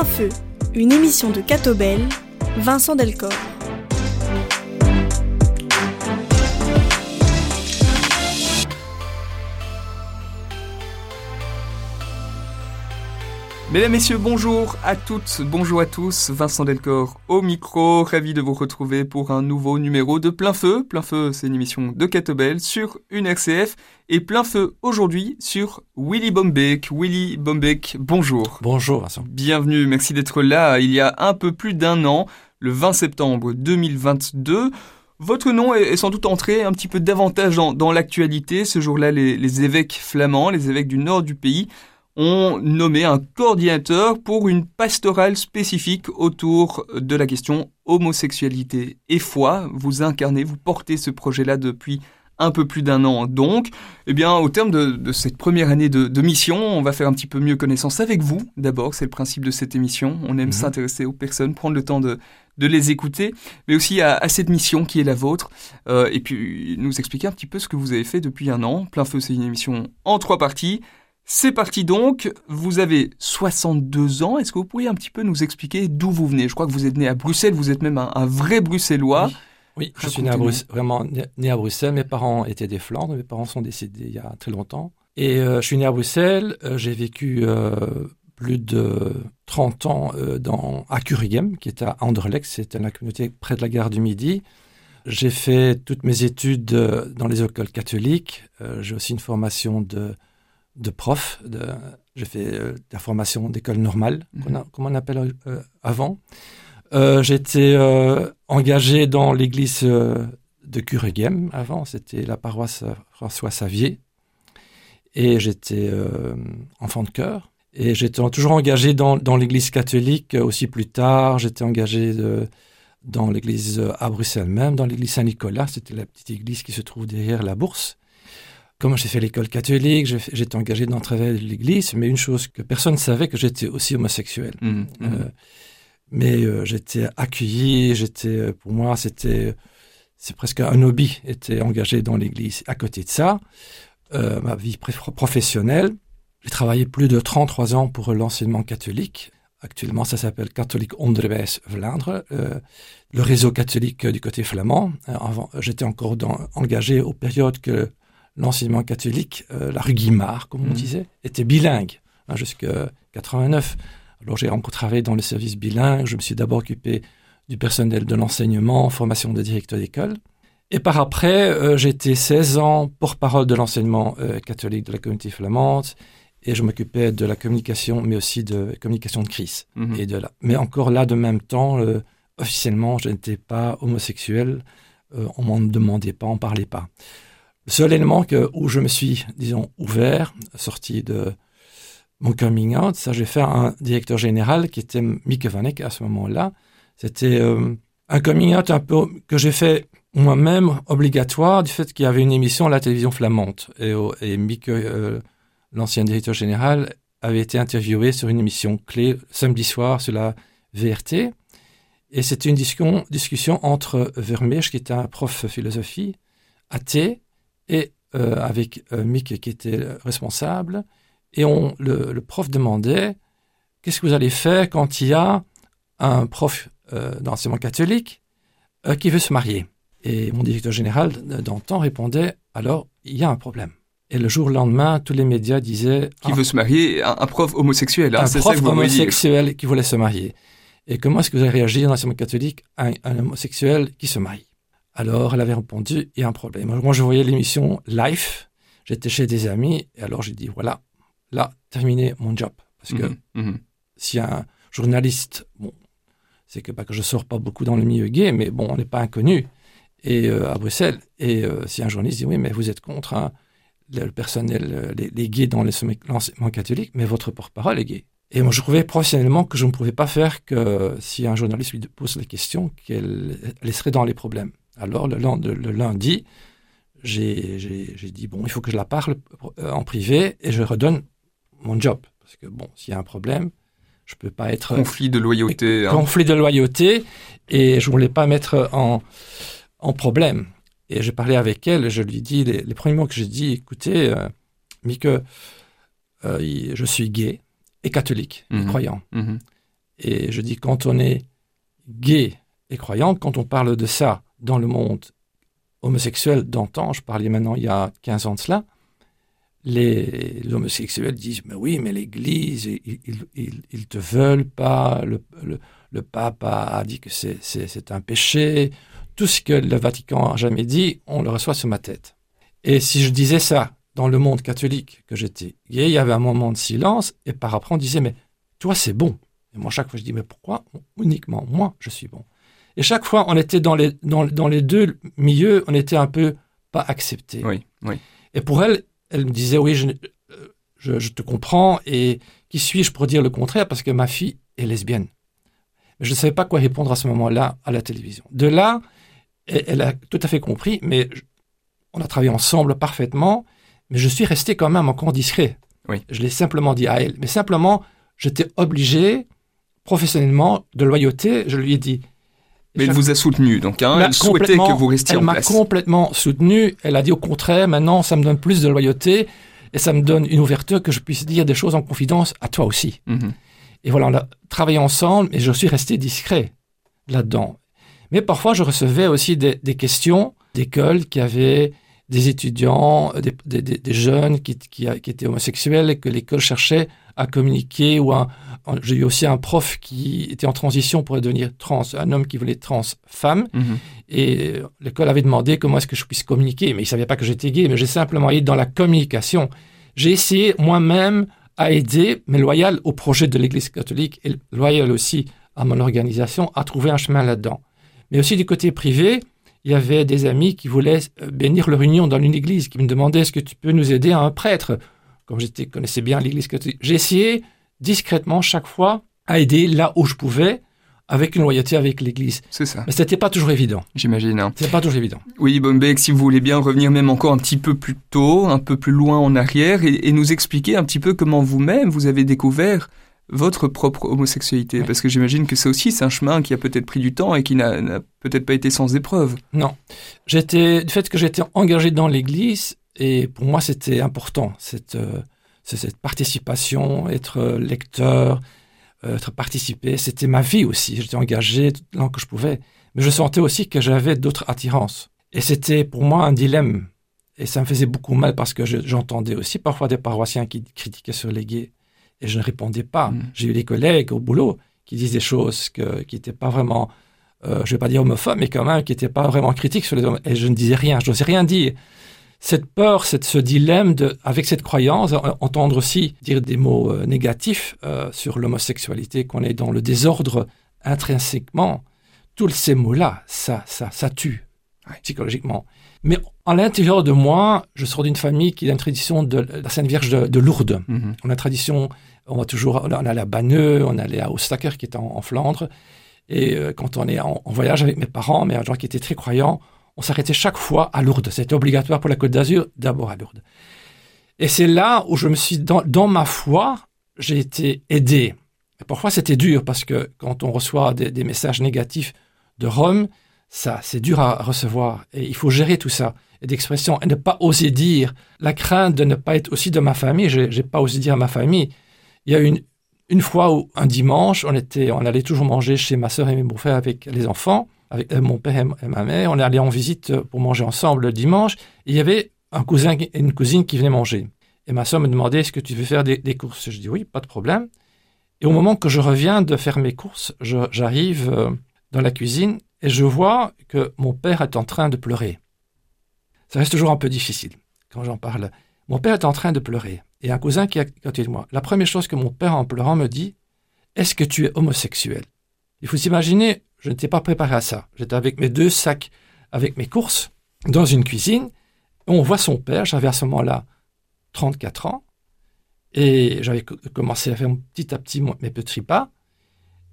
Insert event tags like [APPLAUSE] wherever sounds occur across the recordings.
Plein Feu, une émission de Catobel, Vincent Delcor. Mesdames, Messieurs, bonjour à toutes, bonjour à tous, Vincent Delcor au micro, ravi de vous retrouver pour un nouveau numéro de Plein Feu. Plein Feu, c'est une émission de Catobel sur une RCF et Plein Feu aujourd'hui sur Willy Bombeck. Willy Bombeck, bonjour. Bonjour Vincent. Bienvenue, merci d'être là. Il y a un peu plus d'un an, le 20 septembre 2022, votre nom est sans doute entré un petit peu davantage dans, l'actualité. Ce jour-là, les évêques flamands, les évêques du nord du pays, ont nommé un coordinateur pour une pastorale spécifique autour de la question homosexualité et foi. Vous incarnez, vous portez ce projet-là depuis un peu plus d'un an donc. Eh bien, au terme de, cette première année de, mission, on va faire un petit peu mieux connaissance avec vous. D'abord, c'est le principe de cette émission. On aime mhm. s'intéresser aux personnes, prendre le temps de, les écouter, mais aussi à, cette mission qui est la vôtre. Euh, et puis, nous expliquer un petit peu ce que vous avez fait depuis un an. Plein Feu, c'est une émission en trois parties. C'est parti donc, vous avez 62 ans, est-ce que vous pourriez un petit peu nous expliquer d'où vous venez? Je crois que vous êtes né à Bruxelles, vous êtes même un, vrai bruxellois. Oui, je suis né à vraiment né à Bruxelles, mes parents étaient des Flandres, mes parents sont décédés il y a très longtemps. Et euh, je suis né à Bruxelles, euh, j'ai vécu euh, plus de 30 ans dans, à Curigem, qui est à Anderlecht, c'est la communauté près de la gare du Midi. J'ai fait toutes mes études dans les écoles catholiques, j'ai aussi une formation de de prof. De, j'ai fait euh, la formation d'école normale, mhm. comme on appelle euh, avant. Euh, j'étais engagé dans l'église de Cureghem avant, c'était la paroisse François Savier. Et j'étais enfant de cœur. Et j'étais toujours engagé dans, dans l'église catholique aussi plus tard. J'étais engagé dans l'église à Bruxelles même, dans l'église Saint-Nicolas. C'était la petite église qui se trouve derrière la bourse. Comment j'ai fait l'école catholique, j'étais engagé dans le travail de l'Église, mais une chose que personne ne savait, que j'étais aussi homosexuel. Mmh, mmh. Euh, mais euh, j'étais accueilli, j'étais, euh, pour moi, c'était, c'est presque un hobby, était engagé dans l'Église. À côté de ça, ma vie professionnelle, j'ai travaillé plus de 33 ans pour l'enseignement catholique. Actuellement, ça s'appelle Catholique Onderwijs Vlaanderen, le réseau catholique du côté flamand. Avant, j'étais encore dans, engagé aux périodes que l'enseignement catholique, euh, la rue Guimard, comme on mmh. disait, était bilingue hein, jusqu'à 89. Alors j'ai encore travaillé dans le service bilingue. Je me suis d'abord occupé du personnel de l'enseignement, formation de directeur d'école. Et par après, euh, j'ai été 16 ans porte-parole de l'enseignement euh, catholique de la communauté flamande et je m'occupais de la communication, mais aussi de communication de crise. Mmh. Et de là. Mais encore là, de même temps, officiellement, je n'étais pas homosexuel. on m'en demandait pas, on parlait pas. Le seul élément où je me suis, disons, ouvert, sorti de mon coming out, ça j'ai fait un directeur général qui était Mieke Vanek à ce moment-là. C'était euh, un coming out un peu que j'ai fait moi-même obligatoire du fait qu'il y avait une émission à la télévision flamande. Et, et euh, l'ancien directeur général, avait été interviewé sur une émission clé samedi soir sur la VRT. Et c'était une discussion, entre Vermeersch, qui était un prof de philosophie, athée, et euh, avec euh, Mick qui était responsable. Et on, le, prof demandait qu'est-ce que vous allez faire quand il y a un prof euh, d'enseignement catholique qui veut se marier? Et mon directeur général d'antan répondait alors il y a un problème. Et le jour lendemain, tous les médias disaient qui veut se marier, un, prof homosexuel. Hein, un prof homosexuel qui voulait se marier. Et comment est-ce que vous allez réagir dans l'enseignement catholique à un homosexuel qui se marie? Alors, elle avait répondu, il y a un problème. Moi, je voyais l'émission live, j'étais chez des amis, et alors j'ai dit, voilà, là, terminé mon job. Parce que mhm, mhm. si un journaliste, bon, c'est que, je sors pas beaucoup dans le milieu gay, mais bon, on n'est pas inconnu et, euh, à Bruxelles. Et euh, si un journaliste dit, oui, mais vous êtes contre hein, le personnel, euh, les, gays dans l'enseignement catholique, mais votre porte-parole est gay. Et moi, je trouvais professionnellement que je ne pouvais pas faire que si un journaliste lui pose la question, qu'elle serait dans les problèmes. Alors le, lundi, j'ai dit, bon, il faut que je la parle euh, en privé et je redonne mon job. Parce que, bon, s'il y a un problème, je ne peux pas être... Conflit de loyauté. Hein. Conflit de loyauté, et je ne voulais pas mettre en, en problème. Et j'ai parlé avec elle, je lui dis, les, premiers mots que j'ai dit, écoutez, euh, Mike, euh, je suis gay et catholique, mhm. croyant. Mhm. Et je dis, quand on est gay et croyant, quand on parle de ça dans le monde homosexuel d'antan, je parlais maintenant il y a 15 ans de cela, les, homosexuels disent, mais oui, mais l'Église, ils ne te veulent pas, le, le, pape a, dit que c'est un péché, tout ce que le Vatican a jamais dit, on le reçoit sur ma tête. Et si je disais ça dans le monde catholique que j'étais gay, il y avait un moment de silence, et par après on disait, mais toi c'est bon. Et moi chaque fois je dis, mais pourquoi? Uniquement moi je suis bon Et chaque fois on était dans les, dans, dans les deux milieux, on était un peu pas acceptés. Oui, oui. Et pour elle, elle me disait, oui, je, je, te comprends, et qui suis-je pour dire le contraire, parce que ma fille est lesbienne. Mais je ne savais pas quoi répondre à ce moment-là à la télévision. De là, elle, a tout à fait compris, mais on a travaillé ensemble parfaitement, mais je suis resté quand même encore discret. Oui. Je l'ai simplement dit à elle, mais simplement, j'étais obligé, professionnellement, de loyauté, je lui ai dit. Mais elle vous a soutenu, donc hein, elle souhaitait que vous restiez en place. Elle m'a complètement soutenu. Elle a dit au contraire, maintenant, ça me donne plus de loyauté et ça me donne une ouverture que je puisse dire des choses en confidence à toi aussi. Mhm. Et voilà, on a travaillé ensemble et je suis resté discret là-dedans. Mais parfois, je recevais aussi des, questions d'école qui avaient des étudiants, des, jeunes qui, qui, étaient homosexuels et que l'école cherchait à communiquer. Ou j'ai eu aussi un prof qui était en transition pour devenir trans, un homme qui voulait trans femme. Mhm. Et l'école avait demandé comment est-ce que je puisse communiquer. Mais il ne savait pas que j'étais gay, mais j'ai simplement été dans la communication. J'ai essayé moi-même à aider, mais loyal au projet de l'Église catholique et loyal aussi à mon organisation, à trouver un chemin là-dedans. Mais aussi du côté privé, il y avait des amis qui voulaient euh, bénir leur union dans une église, qui me demandaient est-ce que tu peux nous aider à un prêtre? Comme je connaissais bien l'église catholique, j'ai essayé discrètement chaque fois à aider là où je pouvais, avec une loyauté avec l'Église. C'est ça. Mais c'était pas toujours évident. J'imagine. Hein. C'est pas toujours évident. Oui, Bombek, si vous voulez bien revenir même encore un petit peu plus tôt, un peu plus loin en arrière, et nous expliquer un petit peu comment vous-même vous avez découvert votre propre homosexualité Parce que j'imagine que c'est aussi un chemin qui a peut-être pris du temps et qui n'a peut-être pas été sans épreuve. Non. J'étais, du fait que j'étais engagé dans l'Église, et pour moi c'était important, cette, euh, cette participation, être euh, lecteur, euh, être participé, c'était ma vie aussi. J'étais engagé tout le temps que je pouvais. Mais je sentais aussi que j'avais d'autres attirances. Et c'était pour moi un dilemme. Et ça me faisait beaucoup mal parce que j'entendais aussi parfois des paroissiens qui critiquaient sur les gays et je ne répondais pas. Mm. J'ai eu des collègues au boulot qui disent des choses que, qui n'étaient pas vraiment, euh, je ne vais pas dire homophobes, mais quand même qui n'étaient pas vraiment critiques sur les hommes. Et je ne disais rien, je n'osais rien dire. Cette peur, cette, ce dilemme de, avec cette croyance, entendre aussi dire des mots euh, négatifs euh, sur l'homosexualité, qu'on est dans le désordre intrinsèquement, tous ces mots-là, ça, ça, ça tue psychologiquement. Mais à l'intérieur de moi, je sors d'une famille qui a une tradition de la Sainte Vierge de, Lourdes. Mm-hmm. On a une tradition on va toujours, on allait à Banneux, on allait à Ostaker qui est en, Flandre. Et euh, quand on est en, voyage avec mes parents, mais un gens qui étaient très croyants, on s'arrêtait chaque fois à Lourdes. C'était obligatoire pour la Côte d'Azur, d'abord à Lourdes. Et c'est là où je me suis, dans, ma foi, j'ai été aidé. Et parfois c'était dur parce que quand on reçoit des, messages négatifs de Rome, ça, c'est dur à recevoir. Et il faut gérer tout ça. Et d'expression, et ne pas oser dire. La crainte de ne pas être aussi de ma famille, j'ai, j'ai pas osé dire à ma famille. Il y a une, une fois où, un dimanche, on était, on allait toujours manger chez ma sœur et mon frère avec les enfants, avec euh, mon père et, ma mère. On est allé en visite pour manger ensemble le dimanche. il y avait un cousin et une cousine qui venaient manger. Et ma sœur me demandait, est-ce que tu veux faire des, courses? Je dis oui, pas de problème. Et au moment que je reviens de faire mes courses, j'arrive euh, dans la cuisine et je vois que mon père est en train de pleurer. Ça reste toujours un peu difficile quand j'en parle. Mon père est en train de pleurer et un cousin qui est à côté de moi. La première chose que mon père en pleurant me dit, est-ce que tu es homosexuel? Il faut s'imaginer, je n'étais pas préparé à ça. J'étais avec mes deux sacs, avec mes courses, dans une cuisine. On voit son père, j'avais à ce moment-là 34 ans, et j'avais commencé à faire petit à petit mes petits pas.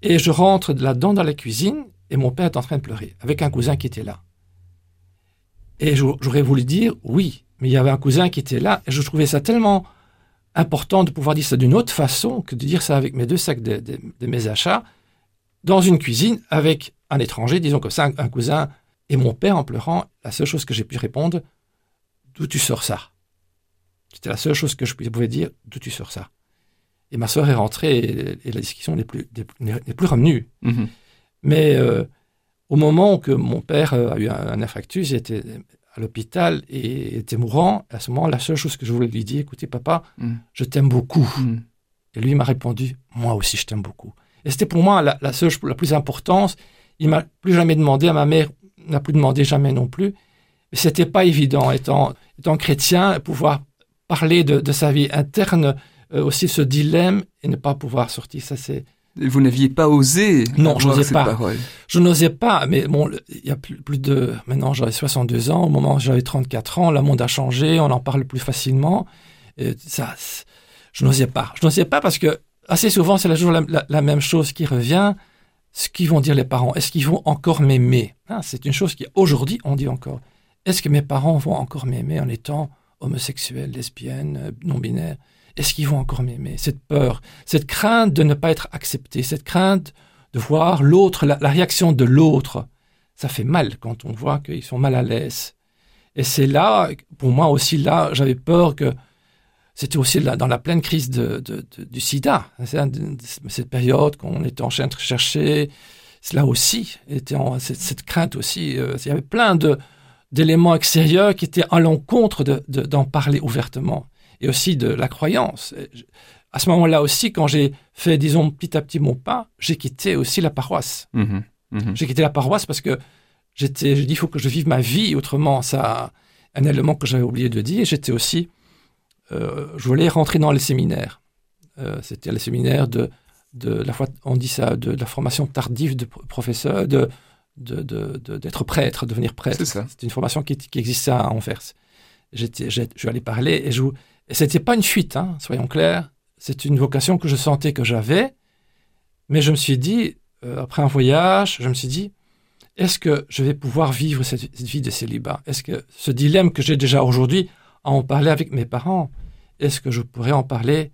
Et je rentre là-dedans dans la cuisine, et mon père est en train de pleurer, avec un cousin qui était là. Et j'aurais voulu dire oui, mais il y avait un cousin qui était là, et je trouvais ça tellement important de pouvoir dire ça d'une autre façon que de dire ça avec mes deux sacs de, mes achats, dans une cuisine avec un étranger, disons comme ça, un, cousin, et mon père en pleurant, la seule chose que j'ai pu répondre, d'où tu sors ça? C'était la seule chose que je pouvais dire, d'où tu sors ça? Et ma sœur est rentrée et, la discussion n'est plus, n'est plus revenue. Mhm. Mais euh, au moment où que mon père euh, a eu un, infarctus, j'étais à l'hôpital et était mourant. À ce moment, la seule chose que je voulais lui dire, écoutez, papa, Mhm. je t'aime beaucoup. Mhm. Et lui m'a répondu, moi aussi, je t'aime beaucoup. Et c'était pour moi la, la seule, la plus importante. Il m'a plus jamais demandé, à ma mère n'a plus demandé jamais non plus. Mais c'était pas évident, étant, étant chrétien, pouvoir parler de, de sa vie interne, euh, aussi ce dilemme et ne pas pouvoir sortir. Ça, c'est, Vous n'aviez pas osé Non, je n'osais pas. paroles. je n'osais pas, mais bon, il y a plus, plus de, maintenant j'avais 62 ans, au moment où j'avais 34 ans, le monde a changé, on en parle plus facilement. Et ça, je n'osais pas. Je n'osais pas parce que assez souvent, c'est toujours la, même chose qui revient. Ce qu'ils vont dire les parents, est-ce qu'ils vont encore m'aimer? Hein, C'est une chose qui, aujourd'hui, on dit encore. Est-ce que mes parents vont encore m'aimer en étant homosexuel, lesbienne, non-binaire Est-ce qu'ils vont encore m'aimer? Cette peur, cette crainte de ne pas être accepté, cette crainte de voir l'autre, la, la réaction de l'autre, ça fait mal quand on voit qu'ils sont mal à l'aise. Et c'est là, pour moi aussi, là, j'avais peur que c'était aussi là, dans la pleine crise de, de- de- du sida, cette période qu'on était en train de chercher, cela aussi, était en- cette, cette crainte aussi, euh, il y avait plein de d'éléments extérieurs qui étaient à l'encontre de- de- d'en parler ouvertement, et aussi de la croyance. Je- À ce moment-là aussi, quand j'ai fait, disons, petit à petit mon pas, j'ai quitté aussi la paroisse. Mhm. Mhm. J'ai quitté la paroisse parce que j'étais, j'ai dit, il faut que je vive ma vie autrement. Ça, un élément que j'avais oublié de dire. J'étais aussi, je voulais rentrer dans les séminaires. Euh, c'était le séminaire de, de la fois, on dit ça, de, la formation tardive de pro- professeur, de, d'être prêtre, devenir prêtre. C'est une formation qui, qui existait à Anvers. J'étais, je suis allé parler et je, et c'était pas une fuite, hein, soyons clairs. C'est une vocation que je sentais que j'avais, mais je me suis dit, euh, après un voyage, je me suis dit, est-ce que je vais pouvoir vivre cette, cette vie de célibat? Est-ce que ce dilemme que j'ai déjà aujourd'hui, à en parler avec mes parents, est-ce que je pourrais en parler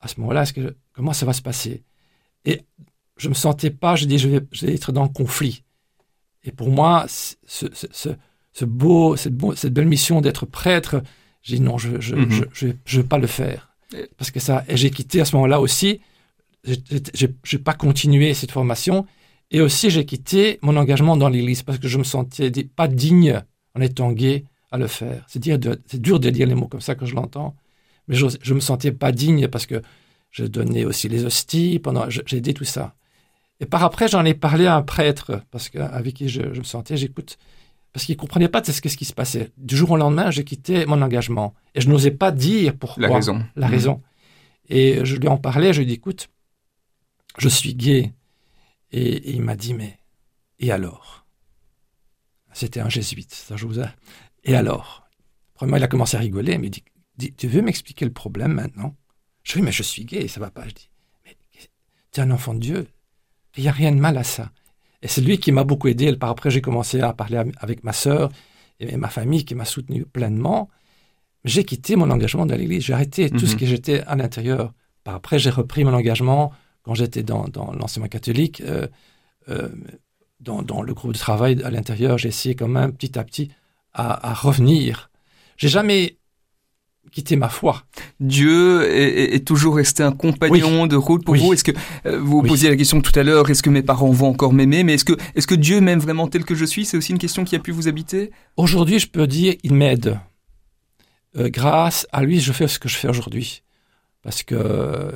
à ce moment-là? Que comment ça va se passer? Et je me sentais pas. Je dis, je vais, je vais être dans le conflit. Et pour moi, ce, ce, ce, ce beau, cette, beau- cette belle mission d'être prêtre, j'ai dit non, je, je, je, je, je vais pas le faire parce que ça. Et j'ai quitté à ce moment-là aussi. j'ai- j'ai j'ai pas continué cette formation. Et aussi, j'ai quitté mon engagement dans l'Église parce que je me sentais pas digne, en étant gay, à le faire. C'est dire de- c'est dur de dire les mots comme ça que je l'entends, mais je, je me sentais pas digne parce que je donnais aussi les hosties, pendant, j'ai aidé tout ça. Et par après, j'en ai parlé à un prêtre, parce que, avec qui je, je me sentais, j'écoute, parce qu'il comprenait pas ce, ce qui se passait. Du jour au lendemain, j'ai quitté mon engagement. Et je n'osais pas dire pourquoi. La raison. La raison. Et je lui en parlais, je lui ai dit, écoute, je suis gay. Et, et il m'a dit, mais, et alors? C'était un jésuite, ça je vous ai. Et alors? Premièrement, il a commencé à rigoler, il dit, dit, tu veux m'expliquer le problème maintenant? Je lui dit, mais je suis gay, ça va pas. Je dis, mais tu es un enfant de Dieu, il n'y a rien de mal à ça. Et c'est lui qui m'a beaucoup aidé. Par après, j'ai commencé à parler avec ma sœur et ma famille qui m'a soutenu pleinement. J'ai quitté mon engagement dans l'Église. J'ai arrêté tout Mhm. ce que j'étais à l'intérieur. Par après, j'ai repris mon engagement quand j'étais dans, dans l'enseignement catholique. euh, euh, dans, dans le groupe de travail à l'intérieur, j'ai essayé quand même petit à petit à, à revenir. J'ai jamais quitté ma foi. Dieu est, toujours resté un compagnon de route pour Oui. vous. Est-ce que euh, vous Oui. posiez la question tout à l'heure Est-ce que mes parents vont encore m'aimer Mais est-ce que est-ce que Dieu m'aime vraiment tel que je suis? C'est aussi une question qui a pu vous habiter? Aujourd'hui, je peux dire, il m'aide. Euh, grâce à lui, je fais ce que je fais aujourd'hui. Parce que euh,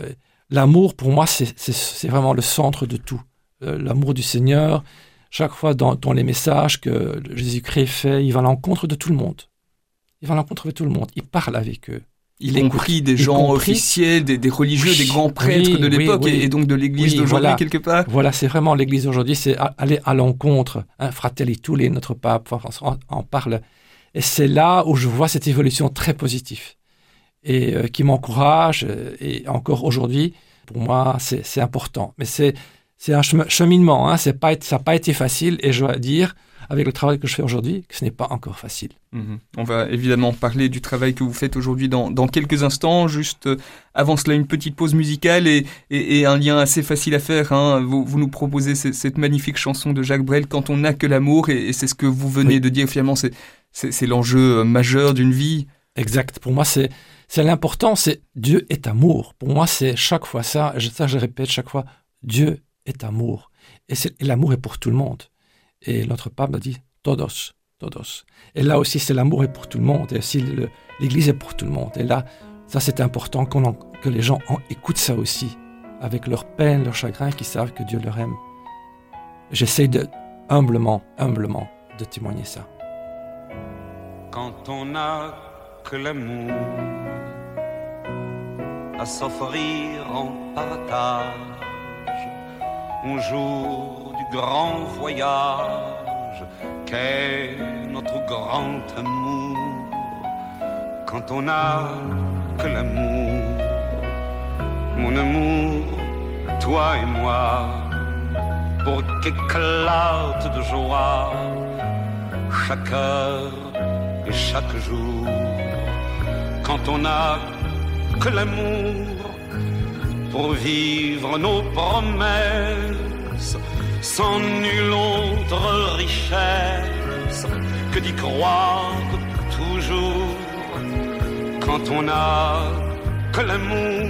l'amour, pour moi, c'est- vraiment le centre de tout. L'amour du Seigneur, chaque fois dans, dans les messages que Jésus-Christ fait, il va à l'encontre de tout le monde. Il va à l'encontre de tout le monde. Il parle avec eux. Y Il compris des y gens compris- officiels, des, des religieux, Oui, des grands prêtres oui, de l'époque oui. et, donc de l'Église d'aujourd'hui voilà. quelque part. Voilà, c'est vraiment l'Église aujourd'hui, c'est aller à l'encontre. Hein, Fratelli Tutti, notre pape François en parle. Et c'est là où je vois cette évolution très positive et euh, qui m'encourage. euh, Et encore aujourd'hui, pour moi, c'est important. Mais c'est c'est un chemin- cheminement. Hein, c'est pas, ça n'a pas été facile. Et je dois dire, avec le travail que je fais aujourd'hui, que ce n'est pas encore facile. Mhm. On va évidemment parler du travail que vous faites aujourd'hui dans, dans quelques instants. Juste euh, avant cela, une petite pause musicale et, et, et un lien assez facile à faire. Hein. Vous, vous nous proposez ce- cette magnifique chanson de Jacques Brel, Quand on n'a que l'amour, et, et c'est ce que vous venez Oui. de dire. Finalement, c'est l'enjeu euh, majeur d'une vie. Exact. Pour moi, c'est c'est l'important, c'est Dieu est amour. Pour moi, c'est chaque fois ça, ça je répète chaque fois, Dieu est amour. Et, l'amour est pour tout le monde. Et notre pape a dit todos, todos. Et là aussi, c'est l'amour est pour tout le monde. Et aussi, l'Église est pour tout le monde. Et là, ça, c'est important que les gens en écoutent ça aussi, avec leur peine, leur chagrin, qu'ils savent que Dieu leur aime. J'essaie de, humblement, humblement, de témoigner ça. Quand on a que l'amour à s'offrir en partage, un jour du grand voyage qu'est notre grand amour. Quand on a que l'amour, mon amour, toi et moi, pour qu'éclate de joie chaque heure et chaque jour. Quand on n'a que l'amour pour vivre nos promesses, sans nulle autre richesse que d'y croire toujours. Quand on n'a que l'amour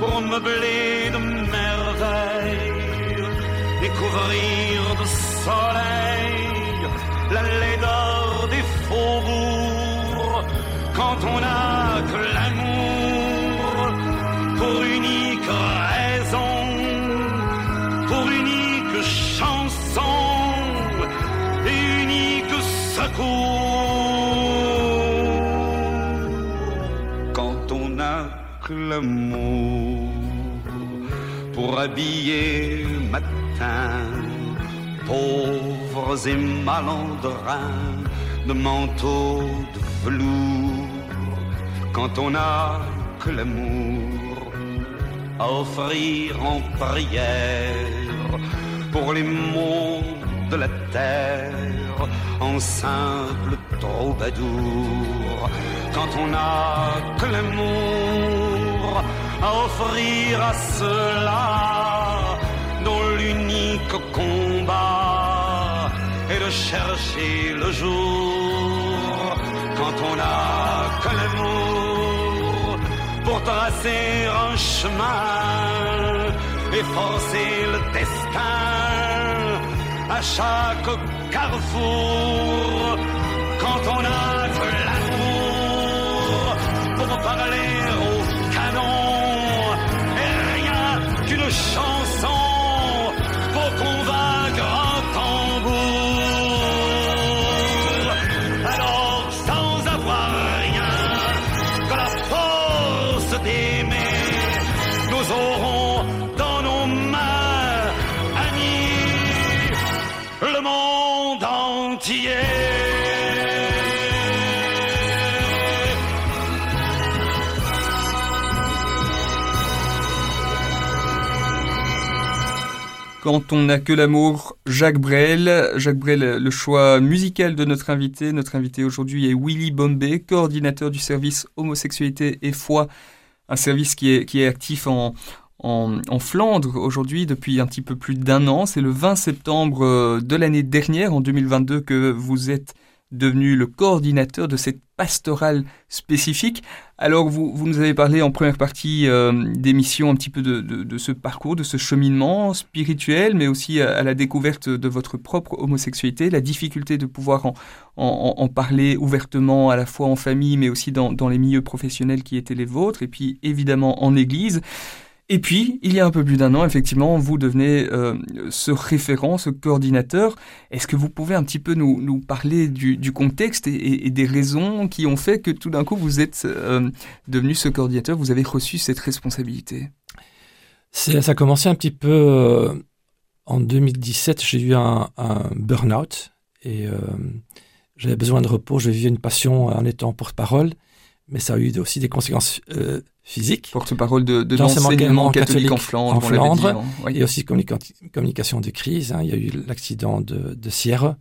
pour meubler de merveilles, découvrir de soleil la laideur des faubourgs, quand on n'a que l'amour Quand on n'a que l'amour pour habiller matin, pauvre pauvres et malandrins de manteaux de velours, quand on n'a que l'amour à offrir en prière pour les maux de la terre en simple troubadour, quand on n'a que l'amour à offrir à ceux-là dont l'unique combat de chercher le jour. Quand on a que l'amour pour tracer un chemin et forcer le destin à chaque carrefour quand on a que l'amour pour parler Quand on n'a que l'amour, Jacques Brel. Jacques Brel, le choix musical de notre invité. Notre invité aujourd'hui est Willy Bombay, coordinateur du service homosexualité et foi, un service qui est, qui est actif en, en, en Flandre aujourd'hui depuis un petit peu plus d'un an. C'est le 20 septembre euh, de l'année dernière, en 2022, que vous êtes devenu le coordinateur de cette pastorale spécifique. Alors, vous, vous nous avez parlé en première partie euh, d'émission un petit peu de, ce parcours, de ce cheminement spirituel, mais aussi à, la découverte de votre propre homosexualité, la difficulté de pouvoir en, parler ouvertement à la fois en famille, mais aussi dans les milieux professionnels qui étaient les vôtres, et puis évidemment en Église. Et puis, il y a un peu plus d'un an, effectivement, vous devenez euh, ce référent, ce coordinateur. Est-ce que vous pouvez un petit peu nous, parler du, contexte et, des raisons qui ont fait que tout d'un coup, vous êtes euh, devenu ce coordinateur, vous avez reçu cette responsabilité? Ça a commencé un petit peu euh, en 2017. J'ai eu un, un burn-out et j'avais besoin de repos. J'ai vu une passion en étant porte-parole, mais ça a eu aussi des conséquences euh, physique. Porte-parole de, de l'enseignement catholique, en Flandre. En Flandre Et aussi communication de crise. Hein. Il y a eu l'accident de, de Sierre,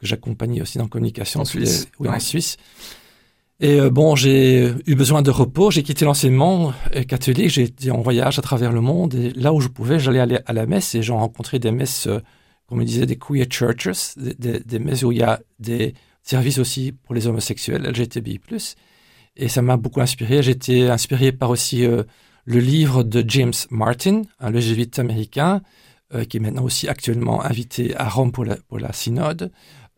que j'accompagnais aussi dans communication. En Suisse. Oui, en Suisse. Et euh, bon, j'ai eu besoin de repos. J'ai quitté l'enseignement euh, catholique. J'ai été en voyage à travers le monde. Et là où je pouvais, j'allais aller à la messe. Et j'ai rencontré des messes, euh, comme on disait, des queer churches, des, des, des messes où il y a des services aussi pour les homosexuels, LGTBI+. Et ça m'a beaucoup inspiré. J'étais inspiré par aussi euh, le livre de James Martin, un jésuite américain, euh, qui est maintenant aussi actuellement invité à Rome pour la, synode.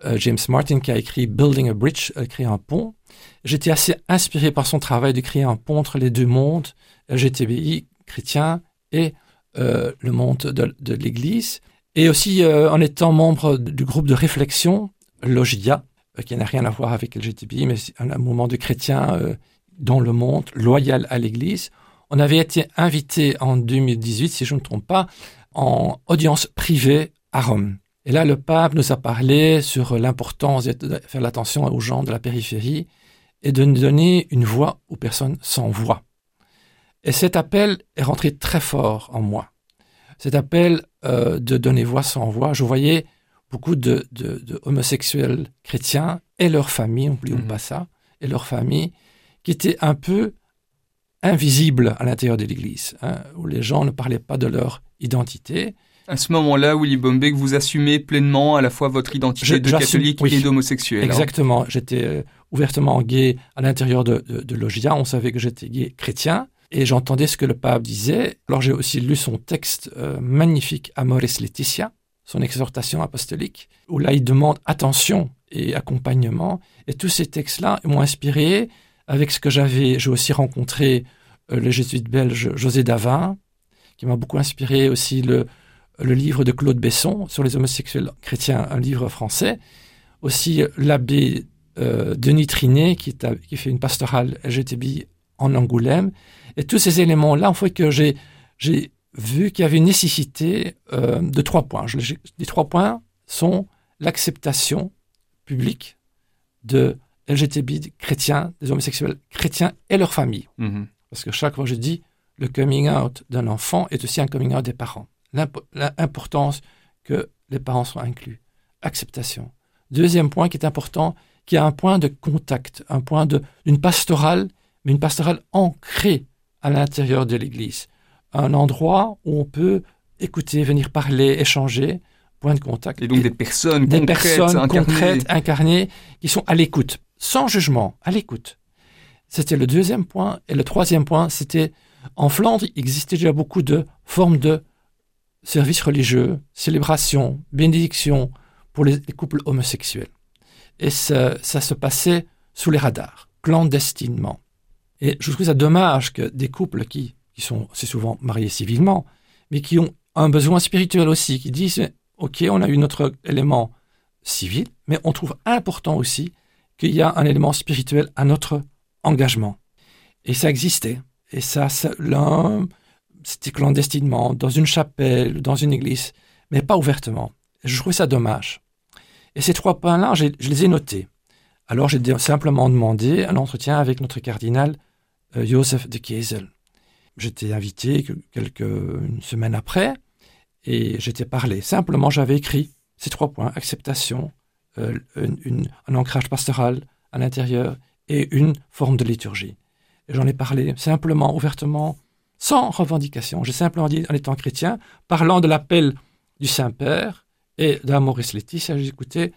Euh, James Martin qui a écrit Building a Bridge, créer un pont. J'étais assez inspiré par son travail de créer un pont entre les deux mondes, LGTBI, chrétien, et le monde de, de l'Église. Et aussi en étant membre du groupe de réflexion Logia, qui n'a rien à voir avec LGTBI, mais un, mouvement de chrétiens euh, dans le monde, loyal à l'Église. On avait été invité en 2018, si je ne me trompe pas, en audience privée à Rome. Et là, le pape nous a parlé sur l'importance de faire l'attention aux gens de la périphérie et de donner une voix aux personnes sans voix. Et cet appel est rentré très fort en moi. Cet appel euh, de donner voix sans voix, je voyais beaucoup de, homosexuels chrétiens et leurs familles, n'oublions mhm. pas ça, et leurs familles, qui étaient un peu invisibles à l'intérieur de l'Église, hein, où les gens ne parlaient pas de leur identité. À ce moment-là, Willy Bombeck, vous assumez pleinement à la fois votre identité de catholique et d'homosexuel. Hein. Exactement. J'étais euh, ouvertement gay à l'intérieur de, de, Logia. On savait que j'étais gay chrétien. Et j'entendais ce que le pape disait. Alors j'ai aussi lu son texte euh, magnifique, Amoris Laetitia, son exhortation apostolique, où là il demande attention et accompagnement. Et tous ces textes-là m'ont inspiré avec ce que j'avais. J'ai aussi rencontré euh, le jésuite belge José Davin, qui m'a beaucoup inspiré aussi le, le livre de Claude Besson sur les homosexuels chrétiens, un livre français. Aussi l'abbé euh, Denis Trinet, qui, qui fait une pastorale LGTB en Angoulême. Et tous ces éléments-là ont fait que j'ai vu qu'il y avait une nécessité euh, de trois points. les trois points sont l'acceptation publique de LGTB chrétiens, des homosexuels chrétiens et leurs familles. Mm-hmm. Parce que chaque fois je dis, le coming out d'un enfant est aussi un coming out des parents. L'importance que les parents soient inclus. Acceptation. Deuxième point qui est important, qui a un point de contact, un point d'une pastorale, mais une pastorale ancrée à l'intérieur de l'Église un endroit où on peut écouter, venir parler, échanger, point de contact. Et donc des personnes des concrètes, personnes incarnées. concrètes, incarnées, qui sont à l'écoute, sans jugement, à l'écoute. C'était le deuxième point. Et le troisième point, c'était en Flandre, il existait déjà beaucoup de formes de services religieux, célébrations, bénédictions pour les, couples homosexuels. Et ça, ça se passait sous les radars, clandestinement. Et je trouve ça dommage que des couples qui qui sont c'est souvent mariés civilement, mais qui ont un besoin spirituel aussi, qui disent OK, on a eu notre élément civil, mais on trouve important aussi qu'il y a un élément spirituel à notre engagement. Et ça existait. Et ça, l'un, c'était clandestinement, dans une chapelle, dans une église, mais pas ouvertement. Je trouvais ça dommage. Et ces trois points-là, je les ai notés. Alors j'ai simplement demandé un entretien avec notre cardinal euh, Joseph de Kiesel. J'étais invité quelques une semaine après et j'étais parlé. Simplement, j'avais écrit ces trois points acceptation, euh, un ancrage pastoral à l'intérieur et une forme de liturgie. J'en ai parlé simplement, ouvertement, sans revendication. J'ai simplement dit, en étant chrétien, parlant de l'appel du Saint-Père et d'Amoris Laetitia, j'ai écouté,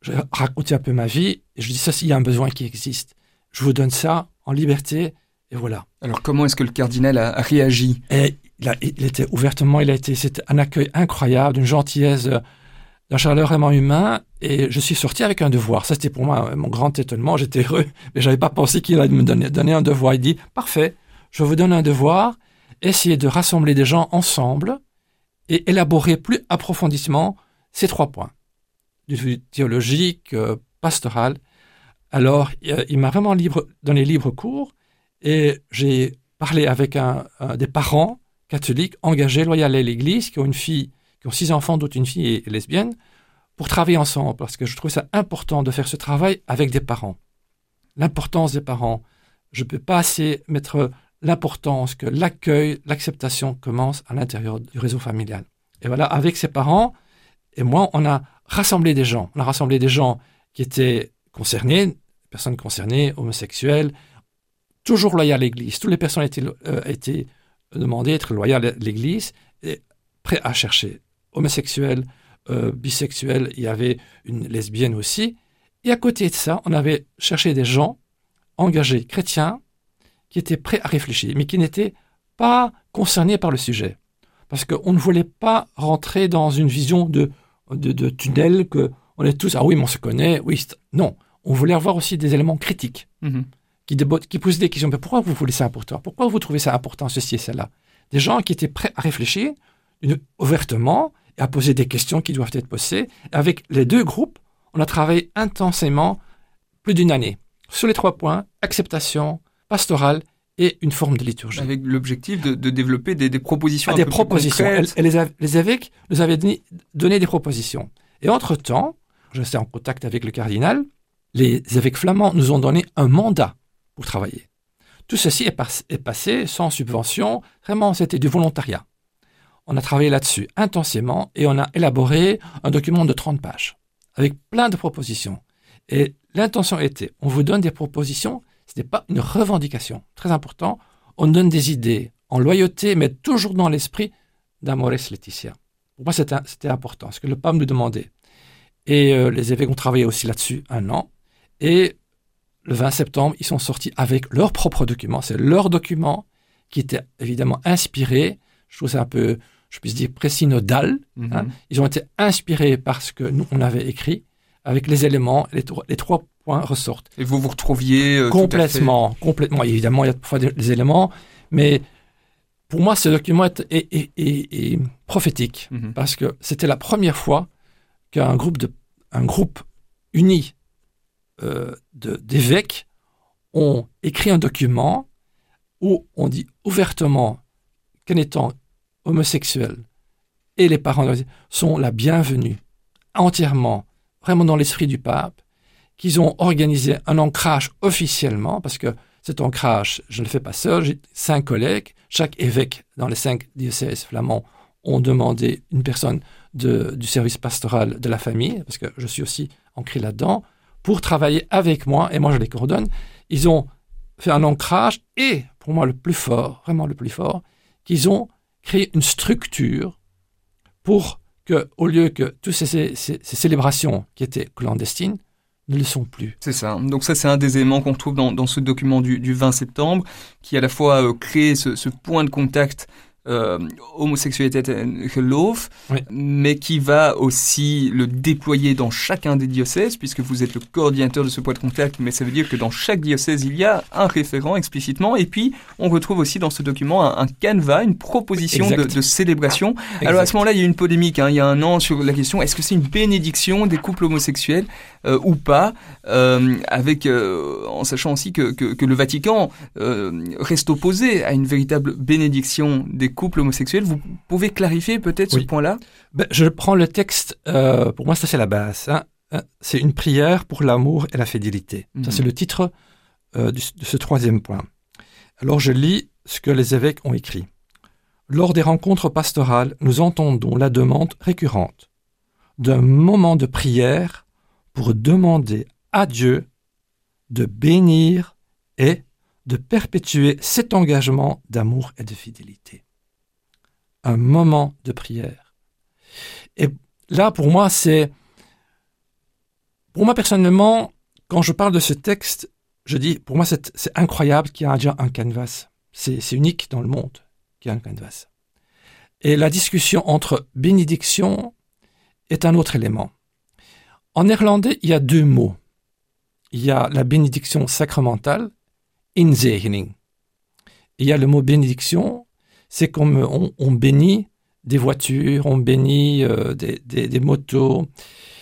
j'ai raconté un peu ma vie, et je dis, ça, il y a un besoin qui existe. Je vous donne ça en liberté, et voilà. Alors comment est-ce que le cardinal a, réagi? Et il, était ouvertement, il a été, c'était un accueil incroyable, d'une gentillesse, euh, d'un chaleur vraiment humain. Et je suis sorti avec un devoir. Ça, c'était pour moi euh, mon grand étonnement. J'étais heureux, mais j'avais pas pensé qu'il allait me donner, donner un devoir. Il dit, parfait, je vous donne un devoir, essayez de rassembler des gens ensemble et élaborer plus approfondissement ces trois points. Du théologique, euh, pastoral. Alors, il m'a vraiment libre, donné libre cours et j'ai parlé avec des parents catholiques engagés, loyaux à l'Église, qui ont une fille, qui ont six enfants, dont une fille est lesbienne, pour travailler ensemble, parce que je trouve ça important de faire ce travail avec des parents. L'importance des parents. Je ne peux pas assez mettre l'importance que l'accueil, l'acceptation commence à l'intérieur du réseau familial. Et voilà, avec ses parents et moi, on a rassemblé des gens. On a rassemblé des gens qui étaient concernés, personnes concernées, homosexuels, toujours loyal à l'Église. Toutes les personnes étaient, euh, demandées d'être loyales à l'Église et prêts à chercher. Homosexuels, euh, bisexuels, il y avait une lesbienne aussi. Et à côté de ça, on avait cherché des gens engagés chrétiens qui étaient prêts à réfléchir, mais qui n'étaient pas concernés par le sujet. Parce qu'on ne voulait pas rentrer dans une vision de, de, tunnel que on est tous, ah oui, mais on se connaît, oui. Non, on voulait avoir aussi des éléments critiques Mhm. Qui, posent des questions. Mais pourquoi vous voulez ça important Pourquoi vous trouvez ça important, ceci et cela? Des gens qui étaient prêts à réfléchir ouvertement et à poser des questions qui doivent être posées. Avec les deux groupes, on a travaillé intensément plus d'une année sur les trois points acceptation, pastorale et une forme de liturgie. Avec l'objectif de, de développer des, des propositions Ah, un des peu propositions. concrètes. Et- les, évêques nous avaient donné, donné des propositions. Et entre-temps, je suis en contact avec le cardinal, les évêques flamands nous ont donné un mandat pour travailler. Tout ceci est, pas- est passé sans subvention, vraiment c'était du volontariat. On a travaillé là-dessus intensément et on a élaboré un document de 30 pages avec plein de propositions. Et l'intention était, on vous donne des propositions, ce n'est pas une revendication, très important, on donne des idées en loyauté, mais toujours dans l'esprit d'Amores Laetitia. Pour moi, c'était c'était important, ce que le pape nous demandait. Et euh, les évêques ont travaillé aussi là-dessus un an. Et le 20 septembre, ils sont sortis avec leur propre document. C'est leur document qui était évidemment inspiré. Je trouve ça un peu, je puisse dire, précis nodal. Mhm. hein. Ils ont été inspirés par ce que nous, on avait écrit, avec les éléments, les, trois- les trois points ressortent. Et vous vous retrouviez euh, tout à fait- complètement, complètement. Évidemment, il y a parfois des, des éléments, mais pour moi, ce document est, est- est- est- est prophétique Mhm. parce que c'était la première fois qu'un groupe, de, un groupe uni euh, d'évêques ont écrit un document où on dit ouvertement qu'en étant homosexuel et les parents sont la bienvenue entièrement, vraiment dans l'esprit du pape, qu'ils ont organisé un ancrage officiellement, parce que cet ancrage, je ne le fais pas seul, j'ai cinq collègues, chaque évêque dans les cinq diocèses flamands ont demandé une personne de- du service pastoral de la famille, parce que je suis aussi ancré là-dedans, pour travailler avec moi, et moi je les coordonne. Ils ont fait un ancrage, et pour moi le plus fort, vraiment le plus fort, qu'ils ont créé une structure pour que, au lieu que toutes ces, célébrations qui étaient clandestines ne le sont plus. C'est ça. Donc ça, c'est un des éléments qu'on retrouve dans, ce document du, du 20 septembre, qui à la fois euh, crée ce point de contact euh, homosexualité et geloof, Oui. mais qui va aussi le déployer dans chacun des diocèses, puisque vous êtes le coordinateur de ce point de contact, mais ça veut dire que dans chaque diocèse, il y a un référent explicitement, et puis on retrouve aussi dans ce document un, un canevas, une proposition de, célébration. Alors à ce moment-là, il y a eu une polémique, hein, il y a un an, sur la question est-ce que c'est une bénédiction des couples homosexuels euh, ou pas, euh, avec en sachant aussi que, que, que le Vatican reste opposé à une véritable bénédiction des couples homosexuels. Vous pouvez clarifier peut-être ce point-là Ben, je prends le texte, euh, pour moi ça c'est la base. hein. Hein, C'est une prière pour l'amour et la fidélité. Mhm. Ça c'est le titre euh, du- de ce troisième point. Alors je lis ce que les évêques ont écrit. Lors des rencontres pastorales, nous entendons la demande récurrente d'un moment de prière pour demander à Dieu de bénir et de perpétuer cet engagement d'amour et de fidélité. Un moment de prière. Et là, pour moi, c'est... Pour moi, personnellement, quand je parle de ce texte, je dis, pour moi, c'est incroyable qu'il y ait déjà un canvas. C'est c'est unique dans le monde qu'il y ait un canvas. Et la discussion entre bénédiction est un autre élément. En néerlandais, il y a deux mots. Il y a la bénédiction sacramentale, inzegening. Il y a le mot bénédiction, c'est comme on, on bénit des voitures, on bénit euh, des, des- des motos,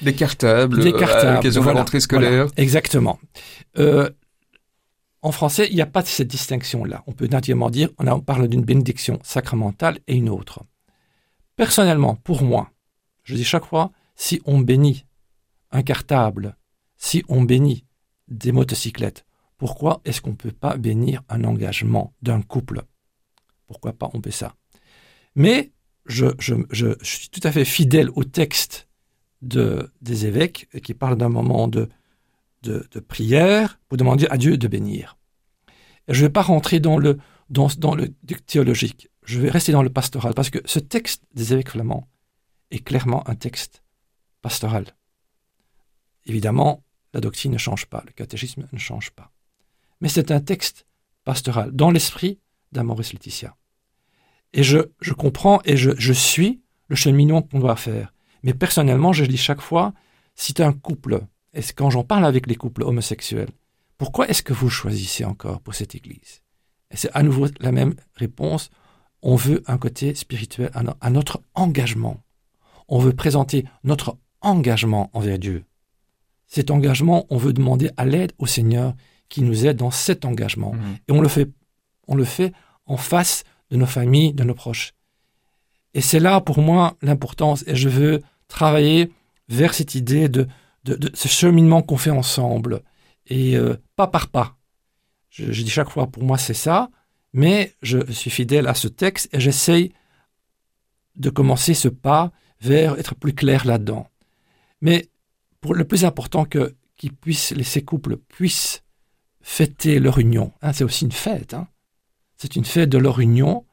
Des cartables, des euh, cartables. à l'occasion de la voilà, rentrée scolaire. voilà, exactement. Euh, en français, il n'y a pas cette distinction-là. On peut naturellement dire, on, a- on parle d'une bénédiction sacramentale et une autre. Personnellement, pour moi, je dis chaque fois, si on bénit un cartable, si on bénit des motocyclettes, pourquoi est-ce qu'on ne peut pas bénir un engagement d'un couple? Pourquoi pas on ça Mais je, suis tout à fait fidèle au texte de, des évêques qui parle d'un moment de, prière pour demander à Dieu de bénir. Je ne vais pas rentrer dans le, dans, dans le théologique, je vais rester dans le pastoral, parce que ce texte des évêques flamands est clairement un texte pastoral. Évidemment, la doctrine ne change pas, le catéchisme ne change pas. mais c'est un texte pastoral, dans l'esprit d'Amoris Laetitia. Et je, je comprends et je, je suis le cheminement qu'on doit faire. Mais personnellement, je dis chaque fois, si tu un couple, et quand j'en parle avec les couples homosexuels, pourquoi est-ce que vous choisissez encore pour cette Église? Et c'est à nouveau la même réponse. On veut un côté spirituel, un, notre engagement. On veut présenter notre engagement envers Dieu. Cet engagement, on veut demander à l'aide au Seigneur qui nous aide dans cet engagement. Mmh. Et on le fait, on le fait en face de nos familles, de nos proches. Et c'est là pour moi l'importance. Et je veux travailler vers cette idée de, ce cheminement qu'on fait ensemble. Et euh, pas par pas. Je, dis chaque fois, pour moi, c'est ça. Mais je suis fidèle à ce texte et j'essaye de commencer ce pas vers être plus clair là-dedans. Mais pour le plus important que ces couples puissent fêter leur union. Hein, c'est aussi une fête. Hein. C'est une fête de leur union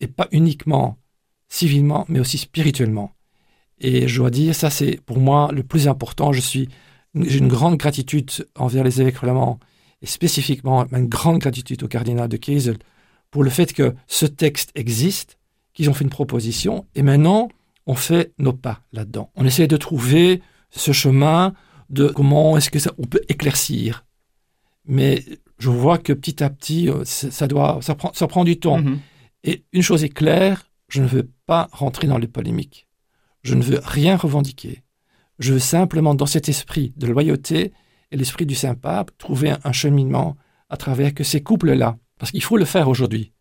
et pas uniquement civilement, mais aussi spirituellement. Et je dois dire, ça c'est pour moi le plus important. Je suis, j'ai une grande gratitude envers les évêques flamands et spécifiquement une grande gratitude au cardinal de Kiesel pour le fait que ce texte existe, qu'ils ont fait une proposition et maintenant on fait nos pas là-dedans. On essaie de trouver ce chemin de comment est-ce que ça, on peut éclaircir. Mais je vois que petit à petit, euh, ça, doit, ça, prend, ça prend du temps. Mm-hmm. Et une chose est claire, je ne veux pas rentrer dans les polémiques. Je ne veux rien revendiquer. Je veux simplement, dans cet esprit de loyauté et l'esprit du Saint-Pape, trouver un, cheminement à travers que ces couples-là, parce qu'il faut le faire aujourd'hui,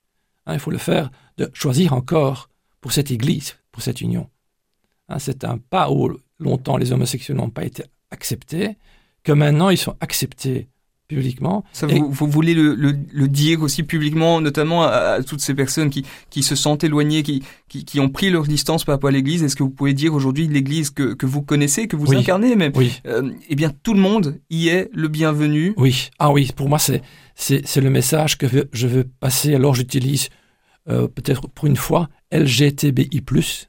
hein, il faut le faire, de choisir encore pour cette Église, pour cette union. Hein, c'est un pas où longtemps les homosexuels n'ont pas été acceptés, que maintenant ils sont acceptés publiquement. Ça, vous, vous, voulez le, le, dire aussi publiquement, notamment à, toutes ces personnes qui, qui se sentent éloignées, qui, qui, qui, ont pris leur distance par rapport à l'Église. Est-ce que vous pouvez dire aujourd'hui l'Église que, que vous connaissez, que vous incarnez même oui. Euh, eh bien, tout le monde y est le bienvenu. Oui, ah oui, pour moi c'est c'est le message que je veux passer. Alors j'utilise euh, peut-être pour une fois LGTBI+,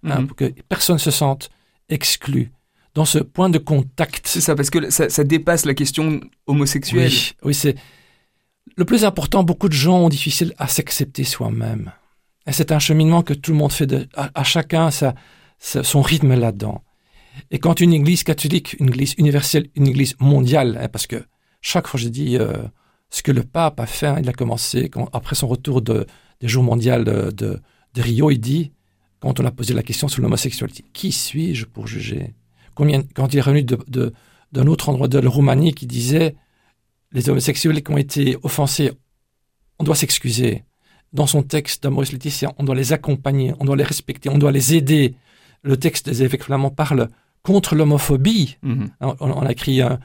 hein, mhm. pour que personne se sente exclu dans ce point de contact. C'est ça, parce que ça, dépasse la question homosexuelle. Oui, c'est le plus important. Beaucoup de gens ont difficile à s'accepter soi-même. Et c'est un cheminement que tout le monde fait, de, à, chacun son rythme là-dedans. Et quand une église catholique, une église universelle, une église mondiale, hein, parce que chaque fois je dis euh, ce que le pape a fait, hein, il a commencé après son retour de, des jours mondiaux de, de, de Rio, il dit, quand on a posé la question sur l'homosexualité, qui suis-je pour juger? Quand il est revenu d'un autre endroit de la Roumanie qui disait les homosexuels qui ont été offensés, on doit s'excuser. Dans son texte d'Amoris Laetitia, on doit les accompagner, on doit les respecter, on doit les aider. Le texte des évêques flamands parle contre l'homophobie. Mhm. On, a écrit un,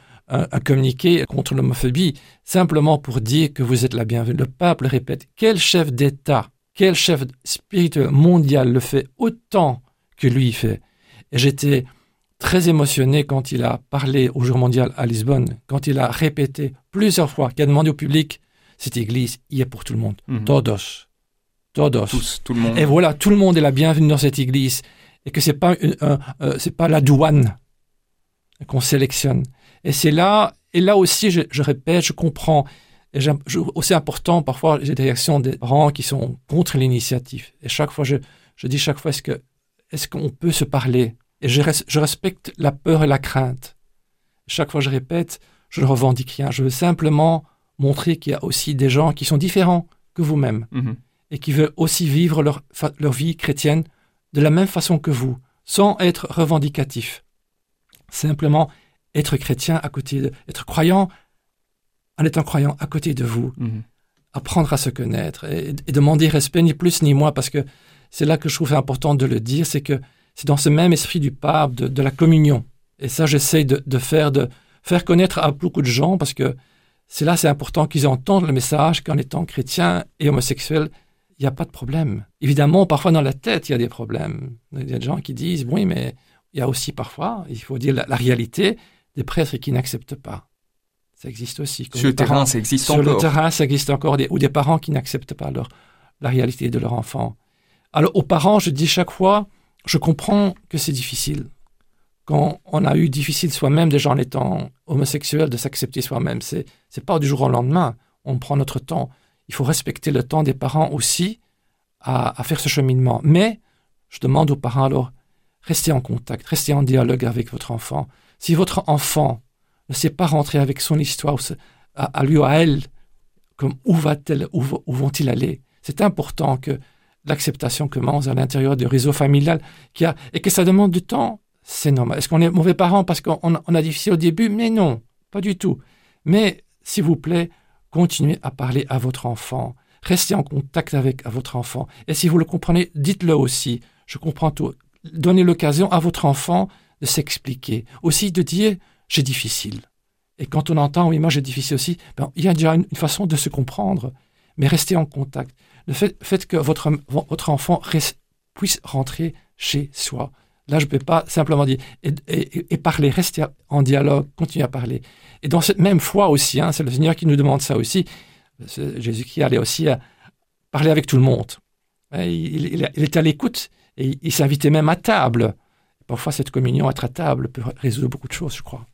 communiqué contre l'homophobie simplement pour dire que vous êtes la bienvenue. Le pape le répète. Quel chef d'État, quel chef spirituel mondial le fait autant que lui fait? Et j'étais très émotionné quand il a parlé au jour mondial à Lisbonne, quand il a répété plusieurs fois, qu'il a demandé au public, cette église y est pour tout le monde. Mhm. Todos. Todos. Tous, tout le monde. Et voilà, tout le monde est la bienvenue dans cette église. Et que c'est pas, euh, pas la douane qu'on sélectionne. Et c'est là, et là aussi, je, répète, je comprends. Et aussi important, parfois, j'ai des réactions des parents qui sont contre l'initiative. Et chaque fois, je, je dis chaque fois, est-ce que, est-ce qu'on peut se parler? Et je, respecte la peur et la crainte. Chaque fois je répète, je ne revendique rien. Je veux simplement montrer qu'il y a aussi des gens qui sont différents que vous-même mhm. et qui veulent aussi vivre leur, leur vie chrétienne de la même façon que vous, sans être revendicatif. Simplement être chrétien à côté de, être croyant en étant croyant à côté de vous. Mhm. Apprendre à se connaître et, demander respect ni plus ni moins parce que c'est là que je trouve important de le dire, c'est que c'est dans ce même esprit du pape, de, la communion. Et ça, j'essaie de, faire, de faire connaître à beaucoup de gens parce que c'est là, c'est important qu'ils entendent le message qu'en étant chrétien et homosexuel, il n'y a pas de problème. Évidemment, parfois dans la tête, il y a des problèmes. Il y a des gens qui disent, oui, mais il y a aussi parfois, il faut dire la, réalité, des prêtres qui n'acceptent pas. Ça existe aussi. Sur le terrain, ça existe encore. Sur le terrain, ça existe encore. Des, ou des parents qui n'acceptent pas leur, la réalité de leur enfant. Alors, aux parents, je dis chaque fois, je comprends que c'est difficile. Quand on a eu difficile soi-même, déjà en étant homosexuel, de s'accepter soi-même, c'est c'est pas du jour au lendemain. on prend notre temps. Il faut respecter le temps des parents aussi à, faire ce cheminement. Mais je demande aux parents alors, restez en contact, restez en dialogue avec votre enfant. Si votre enfant ne sait pas rentrer avec son histoire à, lui ou à elle, comme va-t-elle, où, vont-ils aller? C'est important que l'acceptation commence à l'intérieur du réseau familial qui a, et que ça demande du temps. C'est normal. Est-ce qu'on est mauvais parents parce qu'on a difficile au début? Mais non, pas du tout. Mais s'il vous plaît, continuez à parler à votre enfant. Restez en contact avec votre enfant. Et si vous le comprenez, dites-le aussi. Je comprends tout. Donnez l'occasion à votre enfant de s'expliquer. Aussi de dire j'ai difficile. Et quand on entend oui, moi j'ai difficile aussi, ben, il y a déjà une, façon de se comprendre. Mais restez en contact. Le fait, que votre, enfant puisse rentrer chez soi. Là, je ne peux pas simplement dire et, parler, rester en dialogue, continuer à parler. Et dans cette même foi aussi, hein, c'est le Seigneur qui nous demande ça aussi. Jésus qui allait aussi à parler avec tout le monde. Il, il, il était à l'écoute et il s'invitait même à table. Parfois, cette communion, être à table, peut résoudre beaucoup de choses, je crois.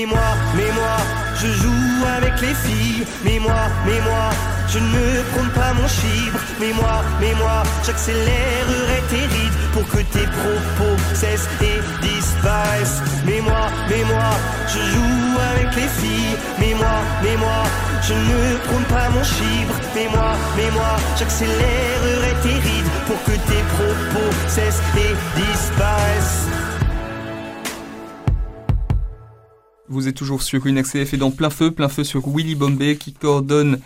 Mais moi, mais moi, je joue avec les filles. Mais moi, mais moi, je ne prône pas mon chibre. Mais moi, mais moi, j'accélérerai tes rides pour que tes propos cessent et disparaissent. Mais moi, mais moi, je joue avec les filles. Mais moi, mais moi, je ne prône pas mon chibre. Mais moi, mais moi, j'accélérerai tes rides pour que tes propos cessent et disparaissent. Vous êtes toujours sur une XCF et dans plein feu, plein feu sur Willy Bombay qui coordonne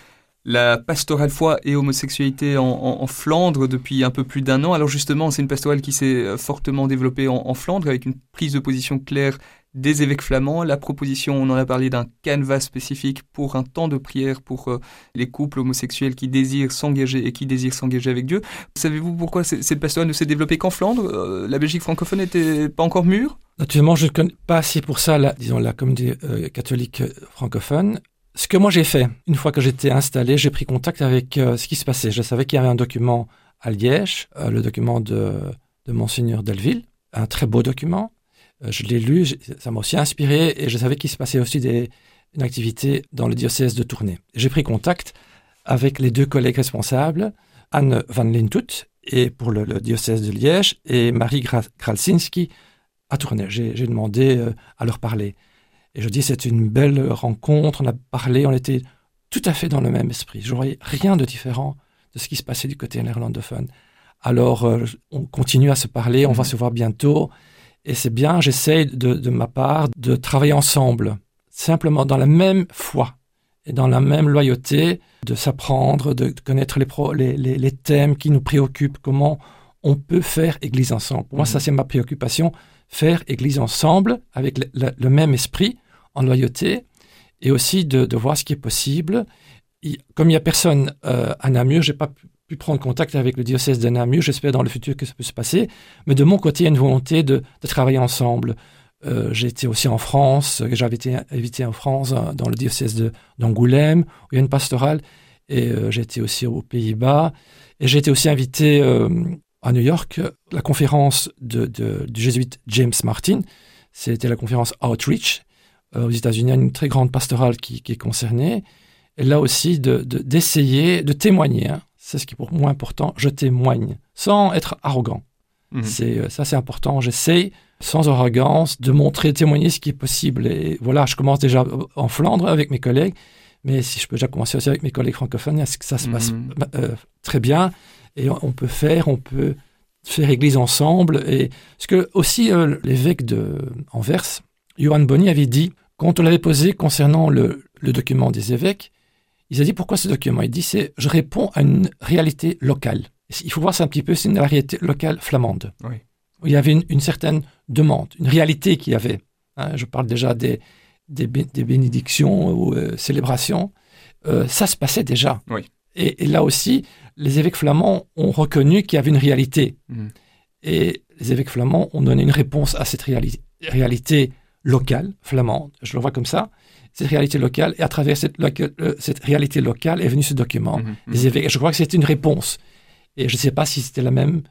la pastorale foi et homosexualité en, Flandre depuis un peu plus d'un an. Alors justement, c'est une pastorale qui s'est fortement développée en, Flandre avec une prise de position claire des évêques flamands. La proposition, on en a parlé d'un canevas spécifique pour un temps de prière pour euh, les couples homosexuels qui désirent s'engager et qui désirent s'engager avec Dieu. Savez-vous pourquoi cette pastorale ne s'est développée qu'en Flandre? Euh, La Belgique francophone n'était pas encore mûre? Naturellement, je ne connais pas assez pour ça, la, disons, la communauté euh, catholique francophone. Ce que moi j'ai fait, une fois que j'étais installé, j'ai pris contact avec ce qui se passait. Je savais qu'il y avait un document à Liège, le document de, de Monseigneur Delville, un très beau document. Je l'ai lu, ça m'a aussi inspiré et je savais qu'il se passait aussi des, une activité dans le diocèse de Tournai. J'ai pris contact avec les deux collègues responsables, Anne Van Lintut et pour le, diocèse de Liège et Marie Kralsinski à Tournai. J'ai demandé euh, à leur parler. Et je dis, c'est une belle rencontre, on a parlé, on était tout à fait dans le même esprit. Je voyais rien de différent de ce qui se passait du côté néerlandophone. Alors, euh, on continue à se parler, on va mhm. se voir bientôt. Et c'est bien, j'essaie de, de, ma part de travailler ensemble, simplement dans la même foi et dans la même loyauté, de s'apprendre, de, connaître les, les, les, thèmes qui nous préoccupent, comment on peut faire Église ensemble. Pour moi, ça, mhm. c'est ma préoccupation, faire Église ensemble avec le, même esprit, en loyauté, et aussi de, de, voir ce qui est possible. comme il n'y a personne euh, à Namur, j'ai pas pu prendre contact avec le diocèse de Namur. J'espère dans le futur que ça peut se passer. Mais de mon côté, il y a une volonté de, travailler ensemble. Euh, j'ai été aussi en France, j'avais été invité en France euh, dans le diocèse d'Angoulême, où il y a une pastorale, et euh, j'ai été aussi aux Pays-Bas, et j'ai été aussi invité euh, à New York, la conférence du jésuite James Martin, c'était la conférence Outreach, aux États-Unis, une très grande pastorale qui, est concernée, et là aussi d'essayer de, de, témoigner, hein. C'est ce qui est pour moi important, je témoigne, sans être arrogant. Mmh. C'est Ça c'est important, j'essaie sans arrogance, de montrer, témoigner ce qui est possible. Et voilà, je commence déjà en Flandre avec mes collègues, mais si je peux déjà commencer aussi avec mes collègues francophones, ça se passe mhm. euh, très bien. Et on peut faire, on peut faire église ensemble. Et ce que aussi euh, l'évêque de Anvers, Johan Bonny, avait dit, quand on l'avait posé concernant le, le, document des évêques, il a dit pourquoi ce document? Il dit c'est je réponds à une réalité locale. Il faut voir ça un petit peu, c'est une réalité locale flamande. Oui il y avait une, certaine demande, une réalité qu'il y avait. Hein. je parle déjà des, des, bénédictions ou euh, célébrations. Euh, ça se passait déjà. Et, là aussi, les évêques flamands ont reconnu qu'il y avait une réalité. Mhm. Et les évêques flamands ont donné une réponse à cette réalité locale, flamande. Je le vois comme ça. Cette réalité locale, et à travers cette, euh, cette réalité locale est venu ce document. Mhm. Les mhm. évêques, je crois que c'était une réponse. Et je ne sais pas si c'était la même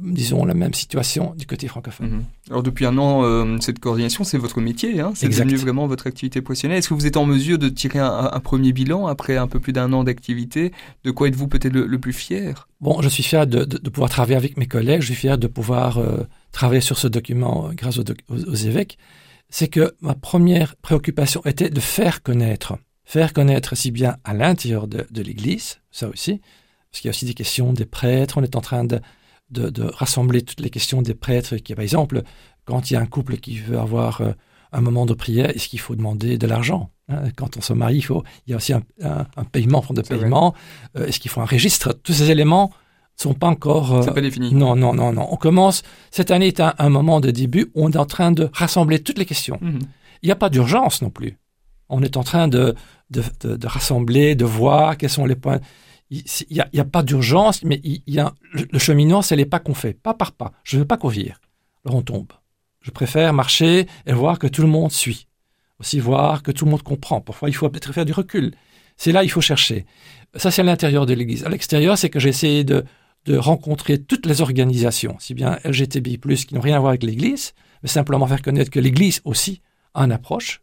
disons, la même situation du côté francophone. Mhm. Alors depuis un an, euh, cette coordination, c'est votre métier, hein c'est devenu vraiment votre activité professionnelle. Est-ce que vous êtes en mesure de tirer un, premier bilan après un peu plus d'un an d'activité? De quoi êtes-vous peut-être le, plus fier? Bon, je suis fier de, pouvoir travailler avec mes collègues, je suis fier de pouvoir euh, travailler sur ce document grâce aux, évêques. C'est que ma première préoccupation était de faire connaître, faire connaître si bien à l'intérieur de, de l'Église, ça aussi, parce qu'il y a aussi des questions des prêtres, on est en train de de, rassembler toutes les questions des prêtres. Qui, par exemple, quand il y a un couple qui veut avoir euh, un moment de prière, est-ce qu'il faut demander de l'argent hein? Quand on se marie, il, faut, il y a aussi un, paiement, fonds de paiement. Euh, est-ce qu'il faut un registre? Tous ces éléments sont pas encore... Euh, pas défini. Non, non, non, non. On commence... Cette année est un, moment de début où on est en train de rassembler toutes les questions. Mhm. Il n'y a pas d'urgence non plus. On est en train de, de, de rassembler, de voir quels sont les points il n'y a, a, pas d'urgence, mais il y a, le, cheminement, c'est les pas qu'on fait, pas par pas. Je ne veux pas courir. Alors on tombe. Je préfère marcher et voir que tout le monde suit. Aussi voir que tout le monde comprend. Parfois, il faut peut-être faire du recul. C'est là il faut chercher. Ça, c'est à l'intérieur de l'Église. À l'extérieur, c'est que j'ai essayé de, de rencontrer toutes les organisations, si bien LGTBI+, qui n'ont rien à voir avec l'Église, mais simplement faire connaître que l'Église aussi a une approche.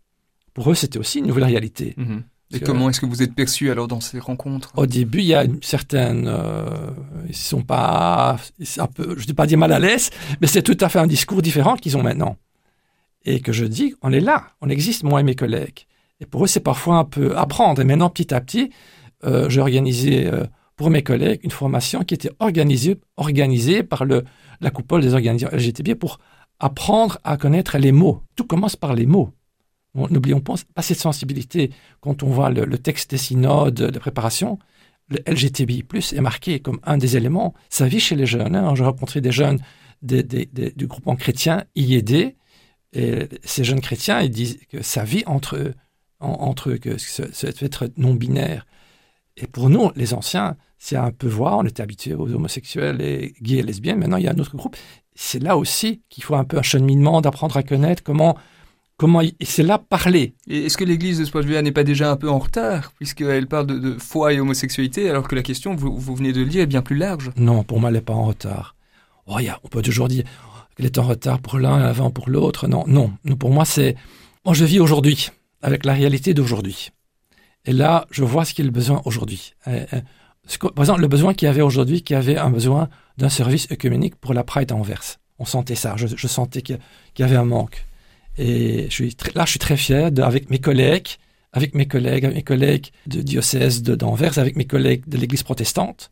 Pour eux, c'était aussi une nouvelle réalité. Mm-hmm. Et comment est-ce que vous êtes perçu alors dans ces rencontres? Au début, il y a une certaine, euh, ils sont pas, un peu, je ne dis pas dire mal à l'aise, mais c'est tout à fait un discours différent qu'ils ont maintenant. Et que je dis, on est là, on existe moi et mes collègues. Et pour eux, c'est parfois un peu apprendre. Et maintenant, petit à petit, euh, j'ai organisé euh, pour mes collègues une formation qui était organisée, par la coupole des organisations LGTB pour apprendre à connaître les mots. Tout commence par les mots. N'oublions pas, cette sensibilité. Quand on voit le, texte des synodes de préparation, le LGTBI+, est marqué comme un des éléments. Ça vit chez les jeunes. Hein. J'ai rencontré des jeunes du groupement chrétien IED, et ces jeunes chrétiens, ils disent que ça vit entre eux, entre eux, que ça peut être non-binaire. Et pour nous, les anciens, c'est un peu voir, on était habitués aux homosexuels et gays et lesbiennes, maintenant il y a un autre groupe. C'est là aussi qu'il faut un peu un cheminement d'apprendre à connaître comment Comment c'est là parler. Est-ce que l'Église de ce point de vue n'est pas déjà un peu en retard, puisqu'elle parle de, foi et homosexualité, alors que la question, vous, vous, venez de le dire, est bien plus large? Non, pour moi, elle n'est pas en retard. Oh, on peut toujours dire qu'elle est en retard pour l'un, avant pour l'autre. Non, non. Pour moi, c'est. Moi, je vis aujourd'hui. avec la réalité d'aujourd'hui. Et là, je vois ce qu'il y a besoin aujourd'hui. Par exemple, le besoin qu'il y avait aujourd'hui, qu'il y avait un besoin d'un service œcuménique pour la Pride à Anvers. On sentait ça, je, sentais qu'il y avait un manque. Et je suis là, je suis très fier, avec mes collègues, avec mes collègues, avec mes collègues de diocèse d'Anvers, avec mes collègues de l'Église protestante,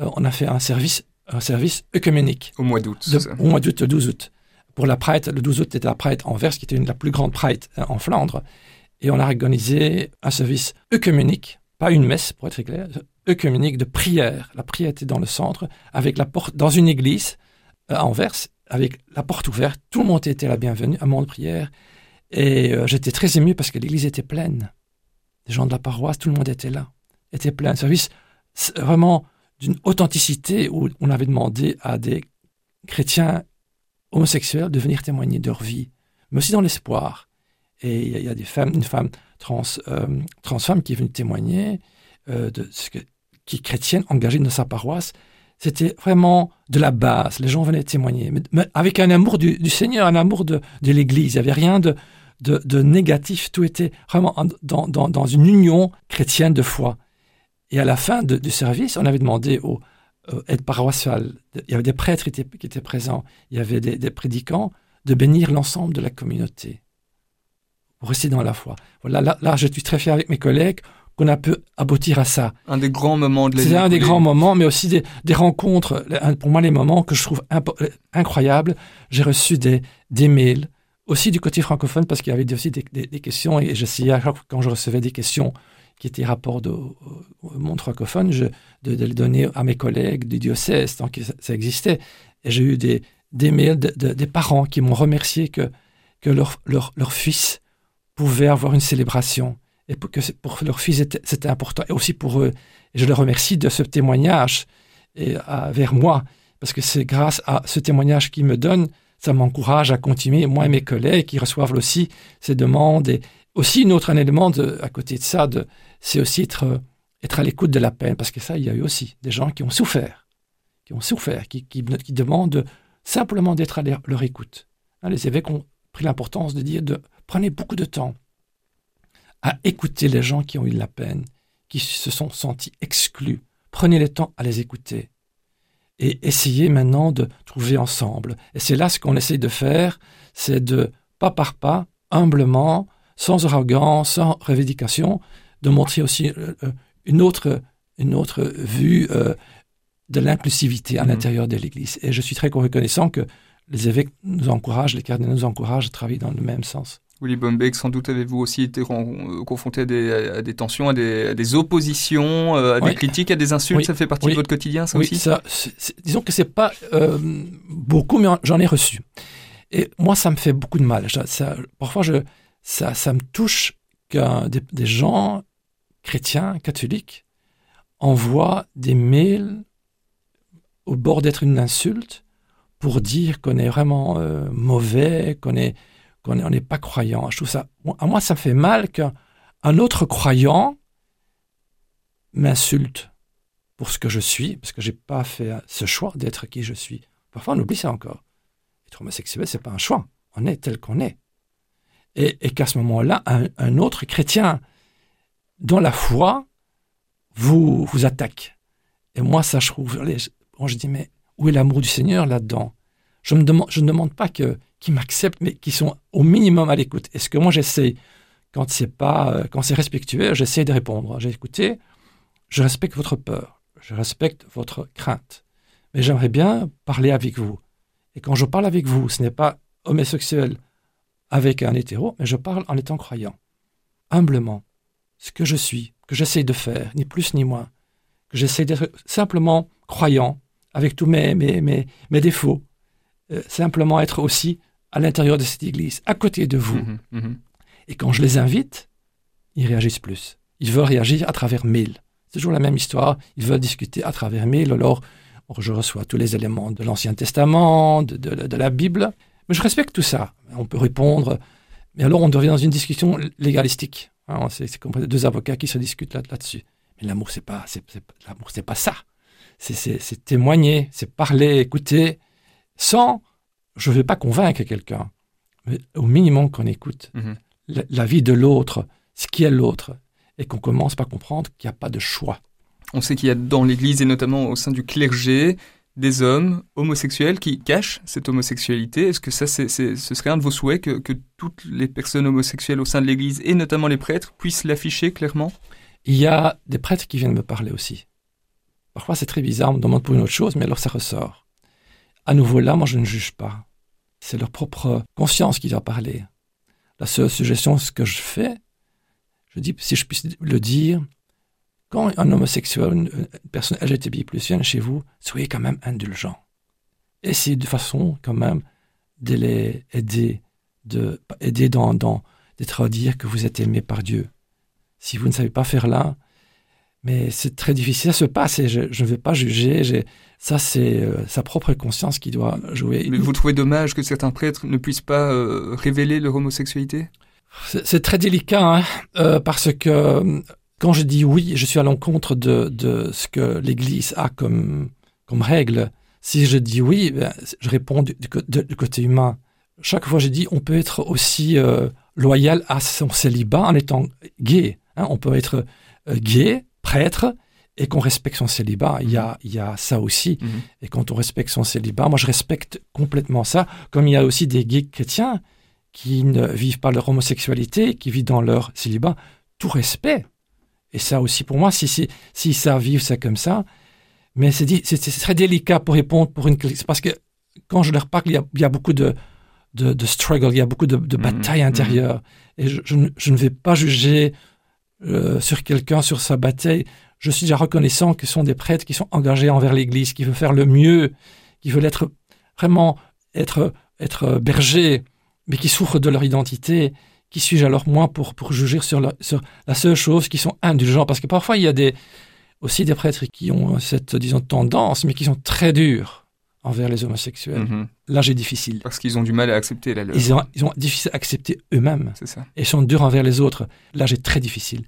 euh, on a fait un service, un service œcuménique. Au mois d'août. Au mois d'août, le 12 août. Pour la Pride, le 12 août était la Pride Anvers, qui était une, la plus grande Pride euh, en Flandre. Et on a organisé un service œcuménique, pas une messe, pour être clair, œcuménique de prière. La prière était dans le centre, avec la porte, dans une église euh, à Anvers, avec la porte ouverte. Tout le monde était la bienvenue, moment de prière. Et euh, j'étais très ému parce que l'église était pleine. Les gens de la paroisse, tout le monde était là. Était plein. Service vraiment d'une authenticité où on avait demandé à des chrétiens homosexuels de venir témoigner de leur vie, mais aussi dans l'espoir. Et il y, a des femmes, une femme trans, euh, femme qui est venue témoigner de ce que, qui est chrétienne engagée dans sa paroisse. C'était vraiment de la base. Les gens venaient témoigner, mais, avec un amour du, Seigneur, un amour de, l'Église. Il n'y avait rien de, de, négatif. Tout était vraiment dans, dans, une union chrétienne de foi. Et à la fin du service, on avait demandé aux, aides paroissiales, il y avait des prêtres qui étaient, présents, il y avait des, prédicants, de bénir l'ensemble de la communauté. Rester dans la foi. Voilà, là, là, je suis très fier avec mes collègues qu'on a pu aboutir à ça. Un des grands moments de l'année. C'est un des grands moments, mais aussi des, des, rencontres. Pour moi, les moments que je trouve incroyables. J'ai reçu des, des mails, aussi du côté francophone, parce qu'il y avait aussi des, des questions, et j'essayais, quand je recevais des questions qui étaient rapport de, au monde francophone, je, de, les donner à mes collègues du diocèse, tant que ça, existait. Et j'ai eu des, des mails de, des parents qui m'ont remercié que, que leur, leur, leur, fils pouvait avoir une célébration. Et pour, que pour leur fils, c'était important. Et aussi pour eux. Et je les remercie de ce témoignage vers moi. Parce que c'est grâce à ce témoignage qu'ils me donnent, ça m'encourage à continuer, moi et mes collègues qui reçoivent aussi ces demandes. Et aussi, un autre élément à côté de ça, c'est aussi être, être à l'écoute de la peine, parce que ça, il y a eu aussi des gens qui ont souffert, qui ont souffert, qui, qui, demandent simplement d'être à leur, écoute. Hein, les évêques ont pris l'importance de dire prenez beaucoup de temps à écouter les gens qui ont eu de la peine, qui se sont sentis exclus. Prenez le temps à les écouter et essayez maintenant de trouver ensemble. Et c'est là ce qu'on essaye de faire, c'est de pas par pas, humblement, sans arrogance, sans revendication, de montrer aussi euh, euh, une, autre, une autre vue euh, de l'inclusivité à mhm. l'intérieur de l'Église. Et je suis très reconnaissant que les évêques nous encouragent, les cardinaux nous encouragent à travailler dans le même sens. Willy Bombeck, sans doute avez-vous aussi été confronté à des, tensions, à des, oppositions, à des critiques, à des insultes. Ça fait partie de votre quotidien, ça aussi ça, Disons que c'est pas beaucoup, mais j'en ai reçu. Et moi, ça me fait beaucoup de mal. Ça, parfois, je, ça, ça me touche que des, des gens chrétiens, catholiques, envoient des mails au bord d'être une insulte pour dire qu'on est vraiment euh, mauvais, qu'on est qu'on n'est pas croyant. Je à moi, ça fait mal qu'un autre croyant m'insulte pour ce que je suis, parce que j'ai pas fait ce choix d'être qui je suis. Parfois, on oublie ça encore. Être homosexuel, c'est pas un choix. On est tel qu'on est. Et, qu'à ce moment-là, un, autre chrétien dans la foi, vous vous attaque. Et moi, ça, je trouve, je dis, mais où est l'amour du Seigneur là-dedans? Je, je ne demande pas que qu'ils m'acceptent, mais qu'ils sont au minimum à l'écoute. Est-ce que moi, j'essaie, quand c'est pas, euh, quand c'est respectueux, j'essaie de répondre. J'ai écouté, je respecte votre peur, je respecte votre crainte, mais j'aimerais bien parler avec vous. Et quand je parle avec vous, ce n'est pas homosexuel avec un hétéro, mais je parle en étant croyant, humblement, ce que je suis, que j'essaie de faire, ni plus ni moins, que j'essaie d'être simplement croyant, avec tous mes, mes, mes, mes défauts, euh, simplement être aussi à l'intérieur de cette église, à côté de vous. Mhm, mhm. Et quand je les invite, ils réagissent plus. Ils veulent réagir à travers mail. C'est toujours la même histoire. Ils veulent discuter à travers mail. Alors, je reçois tous les éléments de l'Ancien Testament, de, de, la Bible. Mais je respecte tout ça. On peut répondre. Mais alors, on devient dans une discussion légalistique. Hein, c'est comme deux avocats qui se discutent là, dessus Mais l'amour, c'est pas, c'est, l'amour, c'est pas ça. C'est, témoigner, c'est parler, écouter, sans, je ne vais pas convaincre quelqu'un, mais au minimum qu'on écoute. Mhm. la, la vie de l'autre, ce qui est l'autre, et qu'on commence par comprendre qu'il n'y a pas de choix. On sait qu'il y a dans l'Église et notamment au sein du clergé des hommes homosexuels qui cachent cette homosexualité. Est-ce que ça, c'est- ce serait un de vos souhaits que, que toutes les personnes homosexuelles au sein de l'Église et notamment les prêtres puissent l'afficher clairement? Il y a des prêtres qui viennent me parler aussi. Parfois, c'est très bizarre, on me demande pour une autre chose, mais alors ça ressort. À nouveau, là, moi, je ne juge pas. C'est leur propre conscience qui doit parler. La seule suggestion, ce que je fais, je dis, si je puisse le dire, quand un homosexuel, une, personne LGTBI+, vient chez vous, soyez quand même indulgents. Essayez de façon, quand même, de les aider, de aider dans, dans d'être à dire que vous êtes aimé par Dieu. Si vous ne savez pas faire là, mais c'est très difficile, ça se passe et je je ne vais pas juger. Ça, c'est euh, sa propre conscience qui doit jouer. Mais Vous trouvez dommage que certains prêtres ne puissent pas euh, révéler leur homosexualité? C'est très délicat hein, euh, parce que quand je dis oui, je suis à l'encontre de, de ce que l'Église a comme, comme règle. Si je dis oui, ben, je réponds du, côté humain. Chaque fois, je dis on peut être aussi loyal à son célibat en étant gay. hein. on peut être gay, prêtre, et qu'on respecte son célibat. Il y a, il y a ça aussi. Mhm. Et quand on respecte son célibat, moi je respecte complètement ça. Comme il y a aussi des gays chrétiens qui ne vivent pas leur homosexualité, qui vivent dans leur célibat, tout respect. Et ça aussi, pour moi, si, si, si ça vivent ça comme ça, mais c'est très délicat pour répondre pour une parce que quand je leur parle, il y a, il y a beaucoup de, de, de struggle, il y a beaucoup de, de Mhm, batailles mhm. intérieures. Et je, je ne vais pas juger euh, sur quelqu'un, sur sa bataille. Je suis déjà reconnaissant que ce sont des prêtres qui sont engagés envers l'Église, qui veulent faire le mieux, qui veulent être vraiment être, être bergers, mais qui souffrent de leur identité. Qui suis-je alors moi pour, pour juger sur la, sur la seule chose qui sont indulgents? Parce que parfois il y a des, aussi des prêtres qui ont cette, disons, tendance, mais qui sont très durs envers les homosexuels. Mhm. Là, j'ai difficile. Parce qu'ils ont du mal à accepter la leur. Ils ont, ils ont difficile à accepter eux-mêmes C'est ça. et sont durs envers les autres. Là, j'ai très difficile.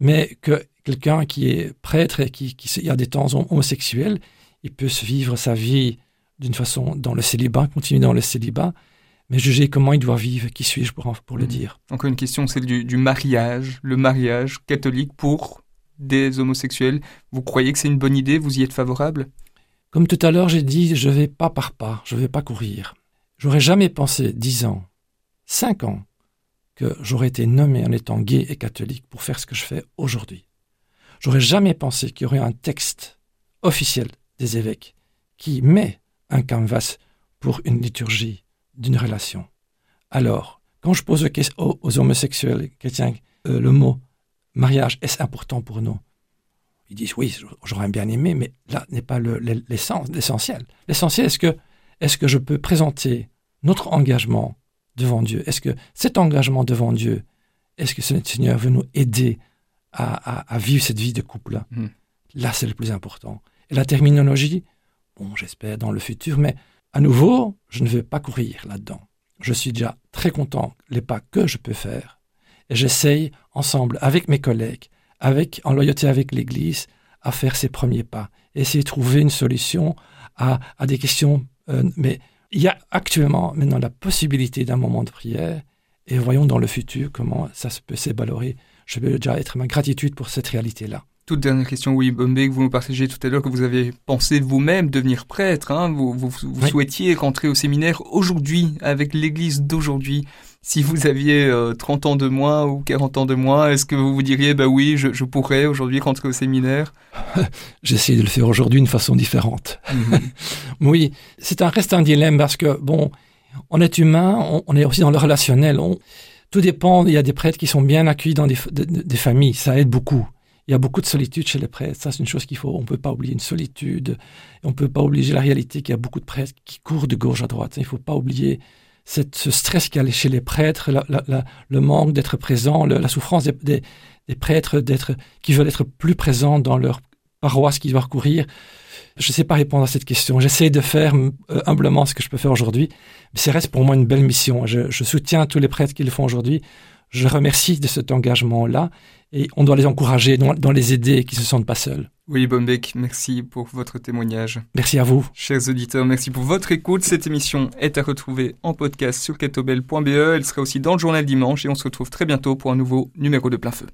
Mais que quelqu'un qui est prêtre et qui, qui se- il y a des temps homosexuels, il peut se vivre sa vie d'une façon dans le célibat, continuer dans le célibat, mais juger comment il doit vivre, qui suis-je pour, le Mhm. dire. Encore une question, celle du, du mariage, le mariage catholique pour des homosexuels. Vous croyez que c'est une bonne idée? Vous y êtes favorable? Comme tout à l'heure, j'ai dit, je vais pas par pas, je vais pas courir. J'aurais jamais pensé, dix ans, cinq ans, que j'aurais été nommé en étant gay et catholique pour faire ce que je fais aujourd'hui. J'aurais jamais pensé qu'il y aurait un texte officiel des évêques qui met un canvas pour une liturgie d'une relation. Alors, quand je pose aux, homosexuels chrétiens euh, le mot mariage, est-ce important pour nous? Ils disent oui, j'aurais bien aimé, mais là n'est pas l'essentiel. L'essentiel, que, est-ce que je peux présenter notre engagement devant Dieu Est-ce que cet engagement devant Dieu, est-ce que le Seigneur veut nous aider à, à- à vivre cette vie de couple-là Mhm. Là, c'est le plus important. Et la terminologie, bon, j'espère dans le futur, mais à nouveau, je ne veux pas courir là-dedans. Je suis déjà très content les pas que je peux faire. Et j'essaye ensemble, avec mes collègues, avec, en loyauté avec l'Église, à faire ces premiers pas. Essayer de trouver une solution à, à des questions. euh, mais il y a actuellement maintenant la possibilité d'un moment de prière. Et voyons dans le futur comment ça peut s'ébalorer. Je veux déjà être ma gratitude pour cette réalité-là. Toute dernière question, oui, Bombay, que vous nous partagez tout à l'heure, que vous avez pensé vous-même devenir prêtre. Hein, vous vous, vous Oui. souhaitiez rentrer au séminaire aujourd'hui, avec l'Église d'aujourd'hui. Si vous aviez euh, 30 ans de moins ou 40 ans de moins, est-ce que vous vous diriez, bah oui, je, je pourrais aujourd'hui rentrer au séminaire? [LAUGHS] J'essaie de le faire aujourd'hui d'une façon différente. [LAUGHS] Oui, c'est un reste un dilemme parce que bon, on est humain, on, on est aussi dans le relationnel. On, tout dépend. Il y a des prêtres qui sont bien accueillis dans des, de- familles, ça aide beaucoup. Il y a beaucoup de solitude chez les prêtres. Ça, c'est une chose qu'il faut. On peut pas oublier une solitude. On peut pas oublier la réalité qu'il y a beaucoup de prêtres qui courent de gauche à droite. Il faut pas oublier cette, ce stress qu'il y a chez les prêtres, le manque d'être présent, la souffrance des prêtres d'être, qui veulent être plus présents dans leur paroisse, qui doivent courir. Je ne sais pas répondre à cette question. J'essaie de faire euh, humblement ce que je peux faire aujourd'hui, mais ça reste pour moi une belle mission. Je, je soutiens tous les prêtres qui le font aujourd'hui. Je remercie de cet engagement-là et on doit les encourager, doit les aider, qu'ils ne se sentent pas seuls. Oui, Bombeck, merci pour votre témoignage. Merci à vous. Chers auditeurs, merci pour votre écoute. Cette émission est à retrouver en podcast sur catobel.be. Elle sera aussi dans le journal dimanche et on se retrouve très bientôt pour un nouveau numéro de plein feu.